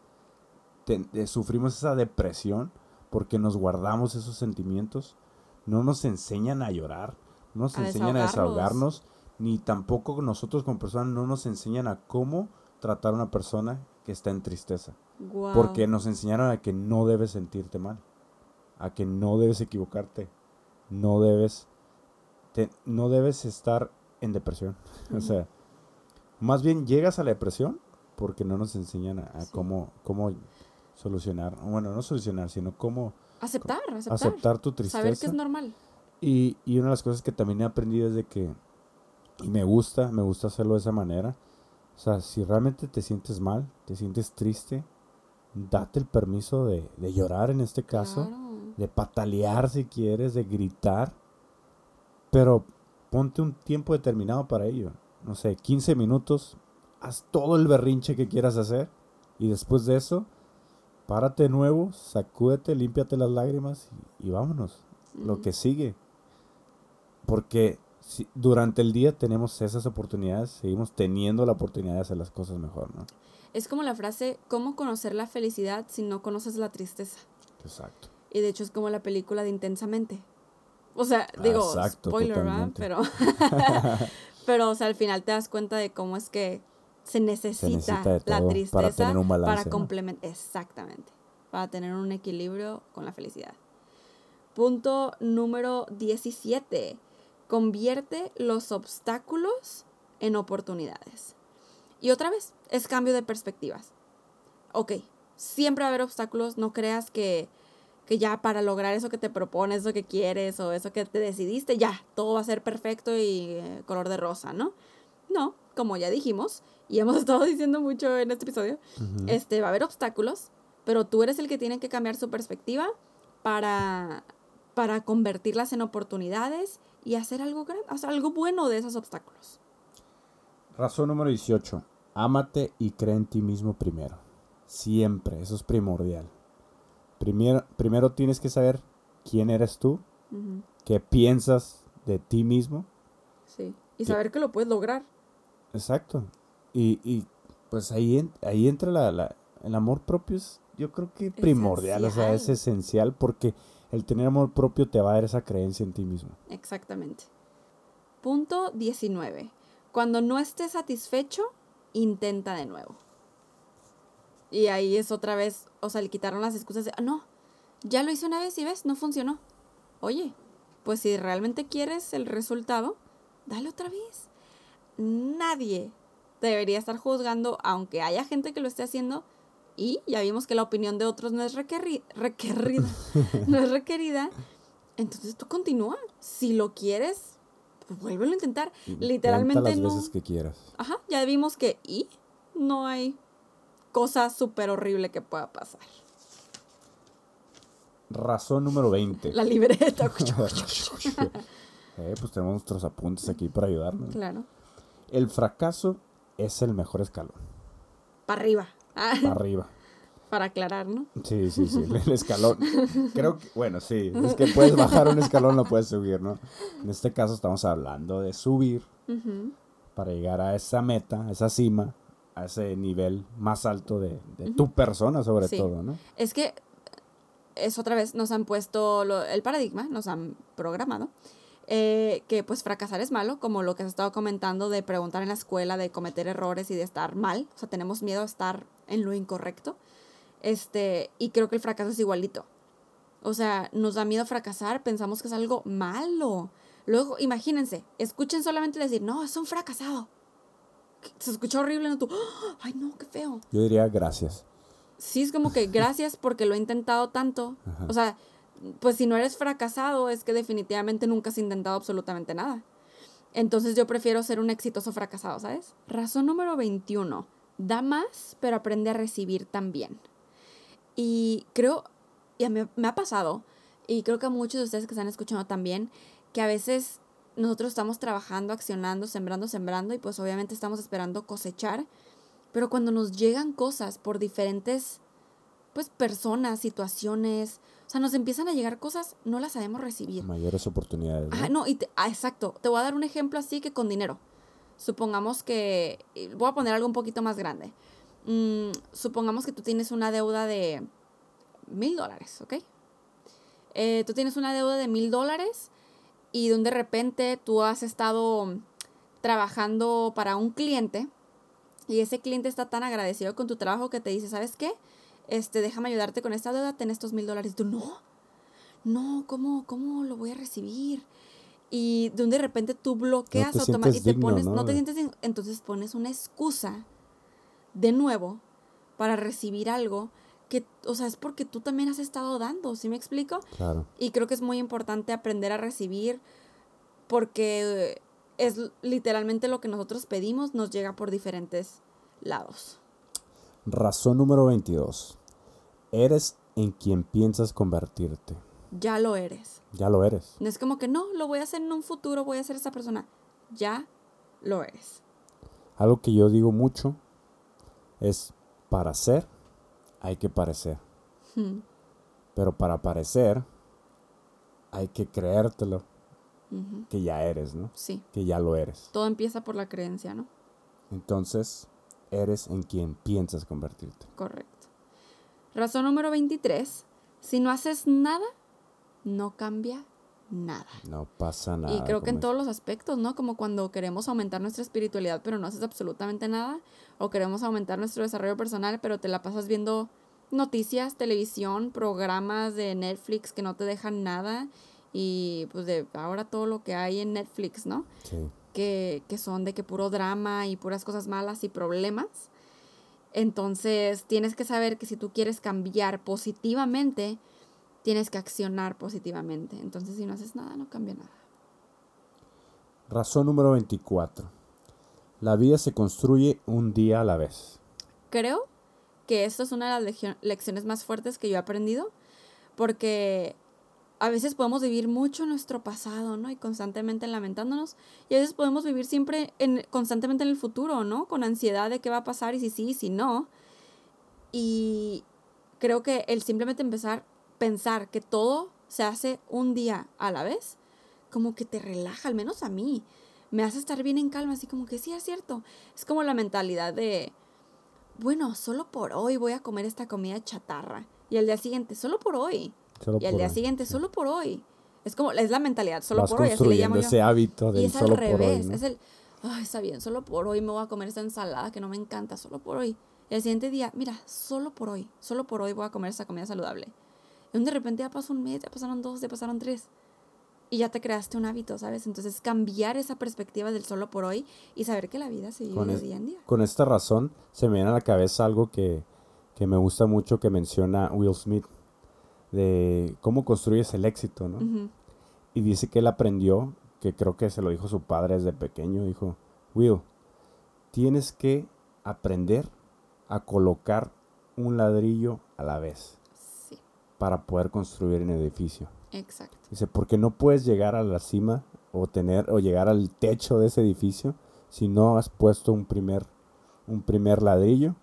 eh, sufrimos esa depresión porque nos guardamos esos sentimientos. No nos enseñan a llorar, no nos A enseñan a desahogarnos, ni tampoco nosotros como personas no nos enseñan a cómo tratar a una persona que está en tristeza. Porque nos enseñaron a que no debes sentirte mal, a que no debes equivocarte, no debes, te- no debes estar en depresión. O sea, más bien llegas a la depresión porque no nos enseñan a, a Sí. cómo, cómo solucionar, bueno, no solucionar, sino cómo Aceptar, aceptar. aceptar tu tristeza. Saber que es normal. Y, y una de las cosas que también he aprendido es de que, y me gusta, me gusta hacerlo de esa manera. O sea, si realmente te sientes mal, te sientes triste, date el permiso de, de llorar en este caso, Claro. De patalear si quieres, de gritar, pero ponte un tiempo determinado para ello. No sé, 15 minutos, haz todo el berrinche que quieras hacer y después de eso, párate de nuevo, sacúdete, límpiate las lágrimas y, y vámonos lo que sigue. Porque si- durante el día tenemos esas oportunidades, seguimos teniendo la oportunidad de hacer las cosas mejor, ¿no? Es como la frase, ¿cómo conocer la felicidad si no conoces la tristeza? Exacto. Y de hecho es como la película de Intensamente. O sea, digo, Exacto, spoiler, ¿verdad? Pero, pero, o sea, al final te das cuenta de cómo es que se necesita, la para tristeza tener un balance, para ¿no? complementar, exactamente, para tener un equilibrio con la felicidad. Punto número 17. Convierte los obstáculos en oportunidades. Y otra vez, es cambio de perspectivas. Ok, siempre va a haber obstáculos, no creas que, que ya para lograr eso que te propones, eso que quieres o eso que te decidiste, ya, todo va a ser perfecto y eh, color de rosa, ¿no? No, como ya dijimos y hemos estado diciendo mucho en este episodio, este, va a haber obstáculos, pero tú eres el que tiene que cambiar su perspectiva para, para convertirlas en oportunidades y hacer algo, gran, algo bueno de esos obstáculos. Razón número 18. Ámate y cree en ti mismo primero. Siempre, eso es primordial. Primero, primero tienes que saber quién eres tú, qué piensas de ti mismo. Sí. Y saber que lo puedes lograr. Exacto. Y, y pues ahí, en- ahí entra la, la- el amor propio, es yo creo que primordial, o sea, es Esencial. esencial porque el tener amor propio te va a dar esa creencia en ti mismo. Exactamente. Punto 19. Cuando no estés satisfecho, intenta de nuevo. Y ahí es otra vez, o sea, le quitaron las excusas de, "Ah, no, ya lo hice una vez y ves, no funcionó. Oye, pues si realmente quieres el resultado, dale otra vez. Nadie debería estar juzgando, aunque haya gente que lo esté haciendo, y ya vimos que la opinión de otros no es requerri- requerida, no es requerida. Entonces tú continúa. Si lo quieres, pues vuélvelo a intentar. Intenta Literalmente las no. veces que quieras. Ajá, ya vimos que y no hay cosa súper horrible que pueda pasar. Razón número 20. La libreta. Eh, pues tenemos nuestros apuntes aquí para ayudarnos. claro. El fracaso es el mejor escalón. Para arriba. Ah, Para arriba. para aclarar, ¿no? Sí, sí, sí. El escalón. Creo que, bueno, sí. Es que puedes bajar un escalón, no puedes subir, ¿no? En este caso estamos hablando de subir para llegar a esa meta, a esa cima, a ese nivel más alto de, de tu persona, sobre Sí. todo, ¿no? Es que es otra vez, nos han puesto lo- el paradigma, nos han programado, eh, que pues fracasar es malo, como lo que has estado comentando de preguntar en la escuela, de cometer errores y de estar mal. O sea, tenemos miedo a estar en lo incorrecto. Este, y creo que el fracaso es igualito. O sea, nos da miedo fracasar, pensamos que es algo malo. Luego, imagínense, escuchen solamente decir, no, es un fracasado. Se escucha horrible, ¿no? Tú, "Ah, ay, no, qué feo Yo diría gracias. sí es como que gracias porque lo he intentado tanto. Ajá. O sea, pues si no eres fracasado es que definitivamente nunca has intentado absolutamente nada. Entonces yo prefiero ser un exitoso fracasado, ¿sabes? Razón número 21. Da más, pero aprende a recibir también. Y creo, y a mí me ha pasado, y creo que a muchos de ustedes que están escuchando también, que a veces nosotros estamos trabajando, accionando, sembrando, sembrando, y pues obviamente estamos esperando cosechar. Pero cuando nos llegan cosas por diferentes, pues, personas, situaciones, o sea, nos empiezan a llegar cosas, no las sabemos recibir. Mayores oportunidades. ¿no? Ah, no, y te- ah, exacto. Te voy a dar un ejemplo así que con dinero. Supongamos que, voy a poner algo un poquito más grande. Mm, supongamos que tú tienes una deuda de mil dólares, ¿ok? Eh, tú tienes una deuda de mil dólares y de un de repente tú has estado trabajando para un cliente y ese cliente está tan agradecido con tu trabajo que te dice, ¿sabes qué? Este, déjame ayudarte con esta deuda, ten estos mil dólares. Y tú, no, no, ¿cómo, ¿cómo lo voy a recibir? Y de un de repente tú bloqueas te automáticamente y te digno, pones, ¿no? no te sientes entonces pones una excusa de nuevo para recibir algo que, o sea, es porque tú también has estado dando, ¿sí me explico? Claro. Y creo que es muy importante aprender a recibir porque es literalmente lo que nosotros pedimos nos llega por diferentes lados. Razón número 22. Eres en quien piensas convertirte. Ya lo eres. Ya lo eres. No es como que no, lo voy a hacer en un futuro, voy a ser esa persona. Ya lo eres. Algo que yo digo mucho es para ser hay que parecer. Hmm. Pero para parecer hay que creértelo que ya eres, ¿no? Sí, Que ya lo eres. todo empieza por la creencia, ¿no? Entonces, eres en quien piensas convertirte. Correcto. Razón número 23. Si no haces nada, no cambia nada. No pasa nada. y creo que en todos los aspectos, ¿no? Como cuando queremos aumentar nuestra espiritualidad, pero no haces absolutamente nada. O queremos aumentar nuestro desarrollo personal, pero te la pasas viendo noticias, televisión, programas de Netflix que no te dejan nada. Y pues de ahora todo lo que hay en Netflix, ¿no? Sí. que, que son de que puro drama y puras cosas malas y problemas. Entonces tienes que saber que si tú quieres cambiar positivamente, tienes que accionar positivamente. Entonces si no haces nada, no cambia nada. Razón número 24. La vida se construye un día a la vez. Creo que esto es una de las lecciones más fuertes que yo he aprendido, porque a veces podemos vivir mucho nuestro pasado, ¿no? Y constantemente lamentándonos, y a veces podemos vivir siempre en, constantemente en el futuro, ¿no? Con ansiedad de qué va a pasar y si sí y si no. Y creo que el simplemente empezar, pensar que todo se hace un día a la vez, como que te relaja, al menos a mí. Me hace estar bien en calma, así como que sí, es cierto. Es como la mentalidad de, bueno, solo por hoy voy a comer esta comida chatarra. Y al día siguiente, solo por hoy. Solo y al día hoy, siguiente, solo por hoy. Es como, es la mentalidad, solo Vas por hoy, así le llamo yo. ese Y es al solo por hoy, revés, ¿no? es el, ay, está bien, solo por hoy me voy a comer esta ensalada que no me encanta, solo por hoy. Y al siguiente día, mira, solo por hoy, solo por hoy voy a comer esta comida saludable. Y de repente ya pasó un mes, ya pasaron dos, ya pasaron tres. Y ya te creaste un hábito, ¿sabes? Entonces cambiar esa perspectiva del solo por hoy y saber que la vida se vive de día en día. con esta razón se me viene a la cabeza algo que, que me gusta mucho que menciona Will Smith, de cómo construyes el éxito, ¿no? Y dice que él aprendió, que creo que se lo dijo su padre desde pequeño, dijo, Will, tienes que aprender a colocar un ladrillo a la vez para poder construir un edificio. exacto. Dice, porque no puedes llegar a la cima o tener o llegar al techo de ese edificio si no has puesto un primer un primer ladrillo.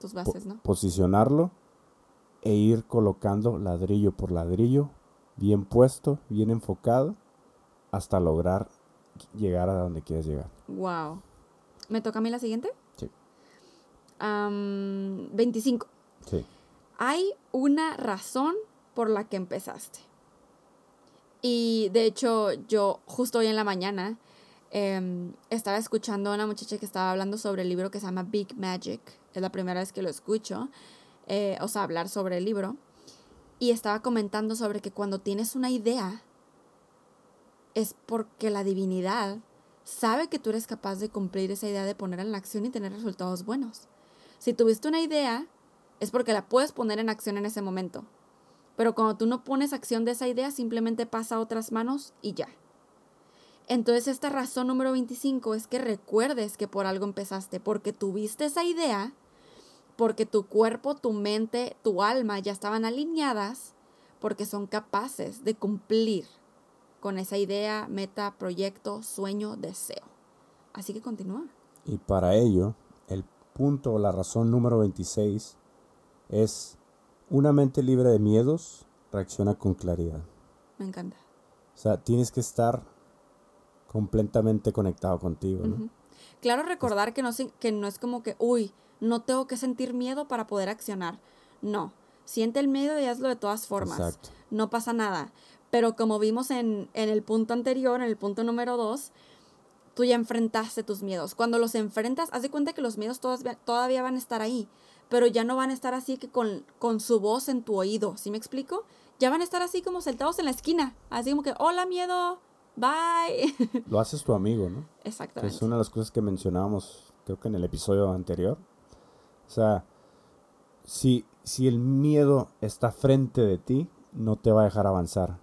Tus po- bases, ¿no? posicionarlo e ir colocando ladrillo por ladrillo, bien puesto, bien enfocado, hasta lograr llegar a donde quieres llegar. Wow. ¿Me toca a mí la siguiente? Sí. Am, 25. Sí. Hay una razón por la que empezaste. Y de hecho, yo justo hoy en la mañana em, estaba escuchando a una muchacha que estaba hablando sobre el libro que se llama Big Magic. Es la primera vez que lo escucho. eh, o sea, hablar sobre el libro. Y estaba comentando sobre que cuando tienes una idea, es porque la divinidad sabe que tú eres capaz de cumplir esa idea de ponerla en acción y tener resultados buenos. Si tuviste una idea, es porque la puedes poner en acción en ese momento. Pero cuando tú no pones acción de esa idea, simplemente pasa a otras manos y ya. Entonces esta razón número 25 es que recuerdes que por algo empezaste, porque tuviste esa idea, porque tu cuerpo, tu mente, tu alma ya estaban alineadas, porque son capaces de cumplir con esa idea, meta, proyecto, sueño, deseo. Así que continúa. Y para ello, el punto la razón número 26 es una mente libre de miedos reacciona con claridad. Me encanta. O sea, tienes que estar completamente conectado contigo, ¿no? Ujú. Claro recordar que no, que no es como que, uy, no tengo que sentir miedo para poder accionar. No, siente el miedo y hazlo de todas formas. Exacto. No pasa nada. Pero como vimos en, en el punto anterior, en el punto número dos, tú ya enfrentaste tus miedos. Cuando los enfrentas, haz de cuenta que los miedos todavía, todavía van a estar ahí, pero ya no van a estar así que con, con su voz en tu oído. ¿Sí me explico? Ya van a estar así como sentados en la esquina. Así como que, hola miedo, bye. Lo haces tu amigo, ¿no? Exactamente. es una de las cosas que mencionábamos, creo que en el episodio anterior. O sea, si, si el miedo está frente de ti, no te va a dejar avanzar.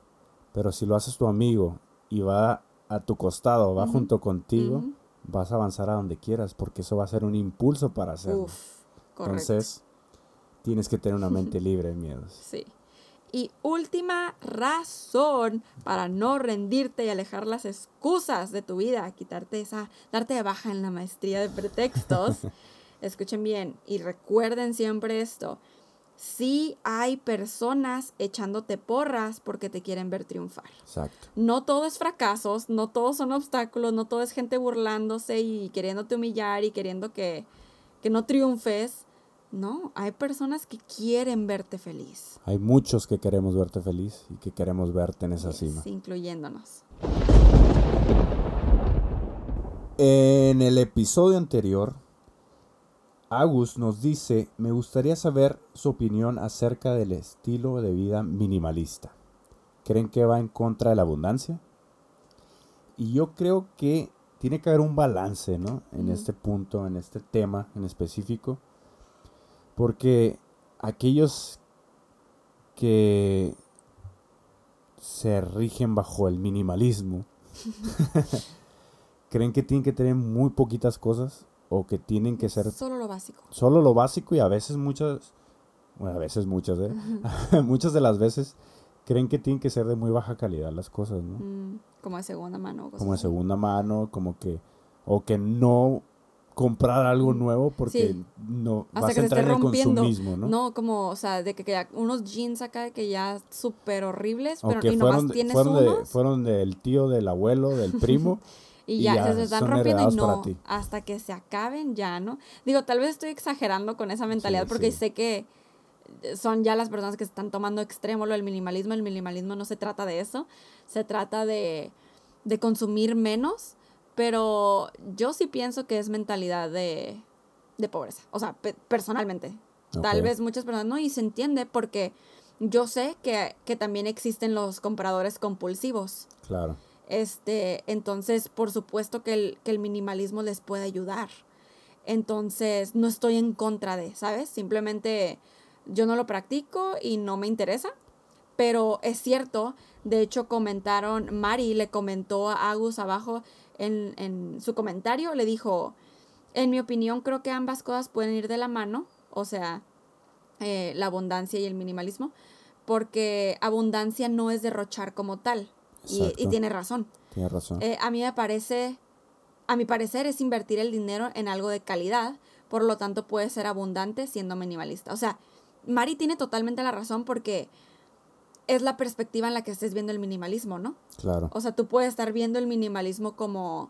Pero si lo haces tu amigo y va a tu costado, va junto contigo, vas a avanzar a donde quieras, porque eso va a ser un impulso para hacerlo. Uf, correcto. Entonces, tienes que tener una mente libre de miedos. Sí. Y última razón para no rendirte y alejar las excusas de tu vida, quitarte esa, darte de baja en la maestría de pretextos. Escuchen bien y recuerden siempre esto. Sí hay personas echándote porras porque te quieren ver triunfar. Exacto. No todo es fracasos, no todos son obstáculos, no todo es gente burlándose y queriéndote humillar y queriendo que, que no triunfes. No, hay personas que quieren verte feliz. Hay muchos que queremos verte feliz y que queremos verte en esa cima. incluyéndonos. En el episodio anterior, Agus nos dice, me gustaría saber su opinión acerca del estilo de vida minimalista. ¿Creen que va en contra de la abundancia? Y yo creo que tiene que haber un balance, ¿no? En este punto, en este tema en específico. Porque aquellos que se rigen bajo el minimalismo, creen que tienen que tener muy poquitas cosas o que tienen que ser Solo lo básico. solo lo básico y a veces muchas, bueno, a veces muchas, ¿eh? muchas de las veces creen que tienen que ser de muy baja calidad las cosas, ¿no? Mm, como de segunda mano. cosas Como de segunda mano, como que, o que no comprar algo nuevo porque Sí. no Hasta vas que a se entrar esté en el rompiendo. consumismo, ¿no? No, como, o sea, de que, que unos jeans acá que ya súper horribles, pero y nomás fueron, de- tienes fueron, de- fueron del tío, del abuelo, del primo. y y ya, ya se están rompiendo y no, hasta que se acaben ya, ¿no? Digo, tal vez estoy exagerando con esa mentalidad Sí, porque sí. sé que son ya las personas que se están tomando extremo lo del minimalismo. El minimalismo no se trata de eso, se trata de, de consumir menos, pero yo sí pienso que es mentalidad de, de pobreza, o sea, pe- personalmente. Tal vez muchas personas no, y se entiende porque yo sé que, que también existen los compradores compulsivos. Claro. Este, entonces, por supuesto que el, que el minimalismo les puede ayudar. Entonces, no estoy en contra de, ¿sabes? Simplemente yo no lo practico y no me interesa. Pero es cierto, de hecho comentaron, Mari le comentó a Agus abajo en, en su comentario, le dijo, en mi opinión creo que ambas cosas pueden ir de la mano, o sea, eh, la abundancia y el minimalismo, porque abundancia no es derrochar como tal. Y, tiene razón. Tienes razón. Eh, a mí me parece, a mi parecer es invertir el dinero en algo de calidad, por lo tanto puede ser abundante siendo minimalista. O sea, Mari tiene totalmente la razón porque es la perspectiva en la que estés viendo el minimalismo, ¿no? claro. O sea, tú puedes estar viendo el minimalismo como,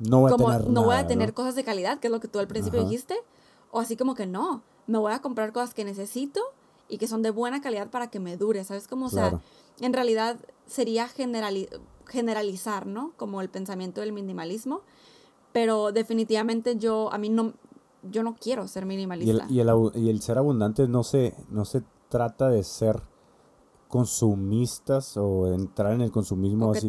No voy a tener no voy a nada, tener ¿no? cosas de calidad, que es lo que tú al principio Ajá. dijiste, o así como que no, me voy a comprar cosas que necesito y que son de buena calidad para que me dure, ¿sabes? Como, o sea, Claro. en realidad sería generali- generalizar, ¿no? Como el pensamiento del minimalismo, pero definitivamente yo, a mí no, yo no quiero ser Y el, minimalista. y, el, y el ser abundante no se, no se trata de ser consumistas o entrar en el consumismo así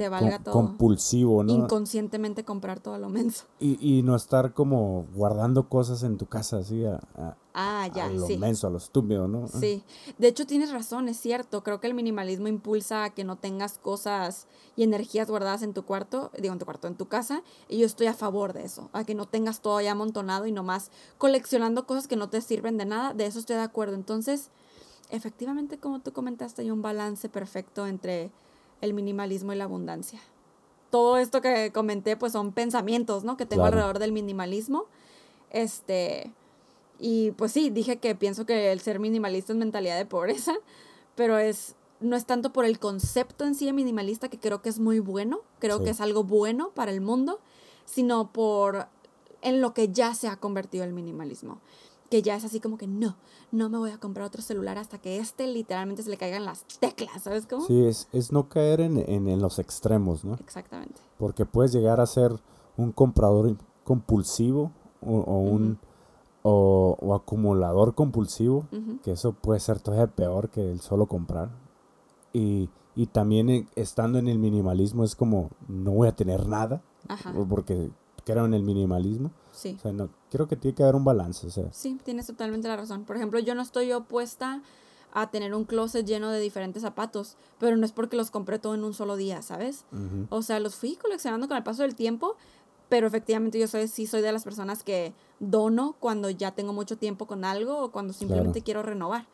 compulsivo, ¿no? Inconscientemente comprar todo lo menso. Y, y no estar como guardando cosas en tu casa así a, a- Ah, ya, a lo sí. menso, a lo estúpido, ¿no? Sí, de hecho tienes razón, es cierto. Creo que el minimalismo impulsa a que no tengas cosas y energías guardadas en tu cuarto, digo en tu cuarto, en tu casa, y yo estoy a favor de eso, a que no tengas todo ya amontonado y nomás coleccionando cosas que no te sirven de nada, de eso estoy de acuerdo. Entonces, efectivamente, como tú comentaste, hay un balance perfecto entre el minimalismo y la abundancia. Todo esto que comenté, pues son pensamientos, ¿no? Que tengo Claro. alrededor del minimalismo. Este, y pues sí, dije que pienso que el ser minimalista es mentalidad de pobreza, pero es no es tanto por el concepto en sí de minimalista que creo que es muy bueno, creo Sí. que es algo bueno para el mundo, sino por en lo que ya se ha convertido el minimalismo, que ya es así como que no, no me voy a comprar otro celular hasta que este literalmente se le caigan las teclas, ¿sabes cómo? Sí, es, es no caer en, en- en los extremos, ¿no? Exactamente. Porque puedes llegar a ser un comprador compulsivo o, o un o, o acumulador compulsivo, que eso puede ser todavía peor que el solo comprar. Y, y también eh, estando en el minimalismo es como no voy a tener nada, Ajá. porque creo en el minimalismo. Sí. O sea, no, creo que tiene que haber un balance, o sea, Sí, tienes totalmente la razón. Por ejemplo, yo no estoy opuesta a tener un closet lleno de diferentes zapatos, pero no es porque los compré todo en un solo día, ¿sabes? O sea, los fui coleccionando con el paso del tiempo, pero efectivamente yo soy, sí soy de las personas que dono cuando ya tengo mucho tiempo con algo o cuando simplemente quiero renovar.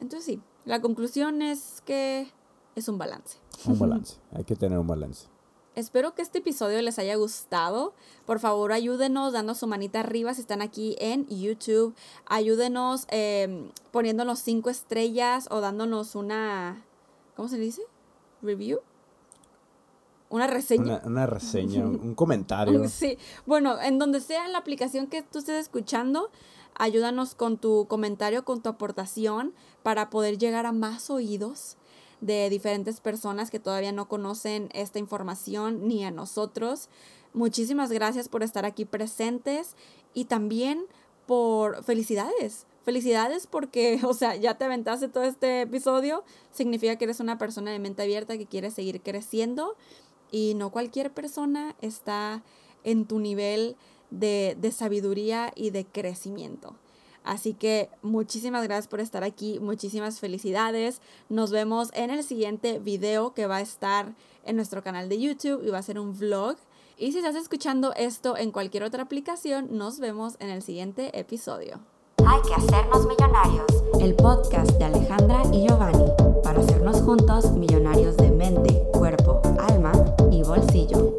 Entonces sí, la conclusión es que es un balance. un balance, hay que tener un balance. Espero que este episodio les haya gustado. Por favor, ayúdenos dando su manita arriba si están aquí en YouTube. Ayúdenos eh, poniéndonos cinco estrellas o dándonos una. ¿Cómo se dice? ¿Review? Una reseña. Una, una reseña, un, comentario. Sí, bueno, en donde sea en la aplicación que tú estés escuchando, ayúdanos con tu comentario, con tu aportación para poder llegar a más oídos de diferentes personas que todavía no conocen esta información ni a nosotros. Muchísimas gracias por estar aquí presentes y también por felicidades. Felicidades porque, o sea, ya te aventaste todo este episodio. Significa que eres una persona de mente abierta que quiere seguir creciendo y no cualquier persona está en tu nivel de, de sabiduría y de crecimiento. Así que muchísimas gracias por estar aquí, muchísimas felicidades. Nos vemos en el siguiente video que va a estar en nuestro canal de YouTube y va a ser un vlog. Y si estás escuchando esto en cualquier otra aplicación, nos vemos en el siguiente episodio. Hay que hacernos millonarios. El podcast de Alejandra y Giovanni para hacernos juntos millonarios de mente, cuerpo, alma y bolsillo.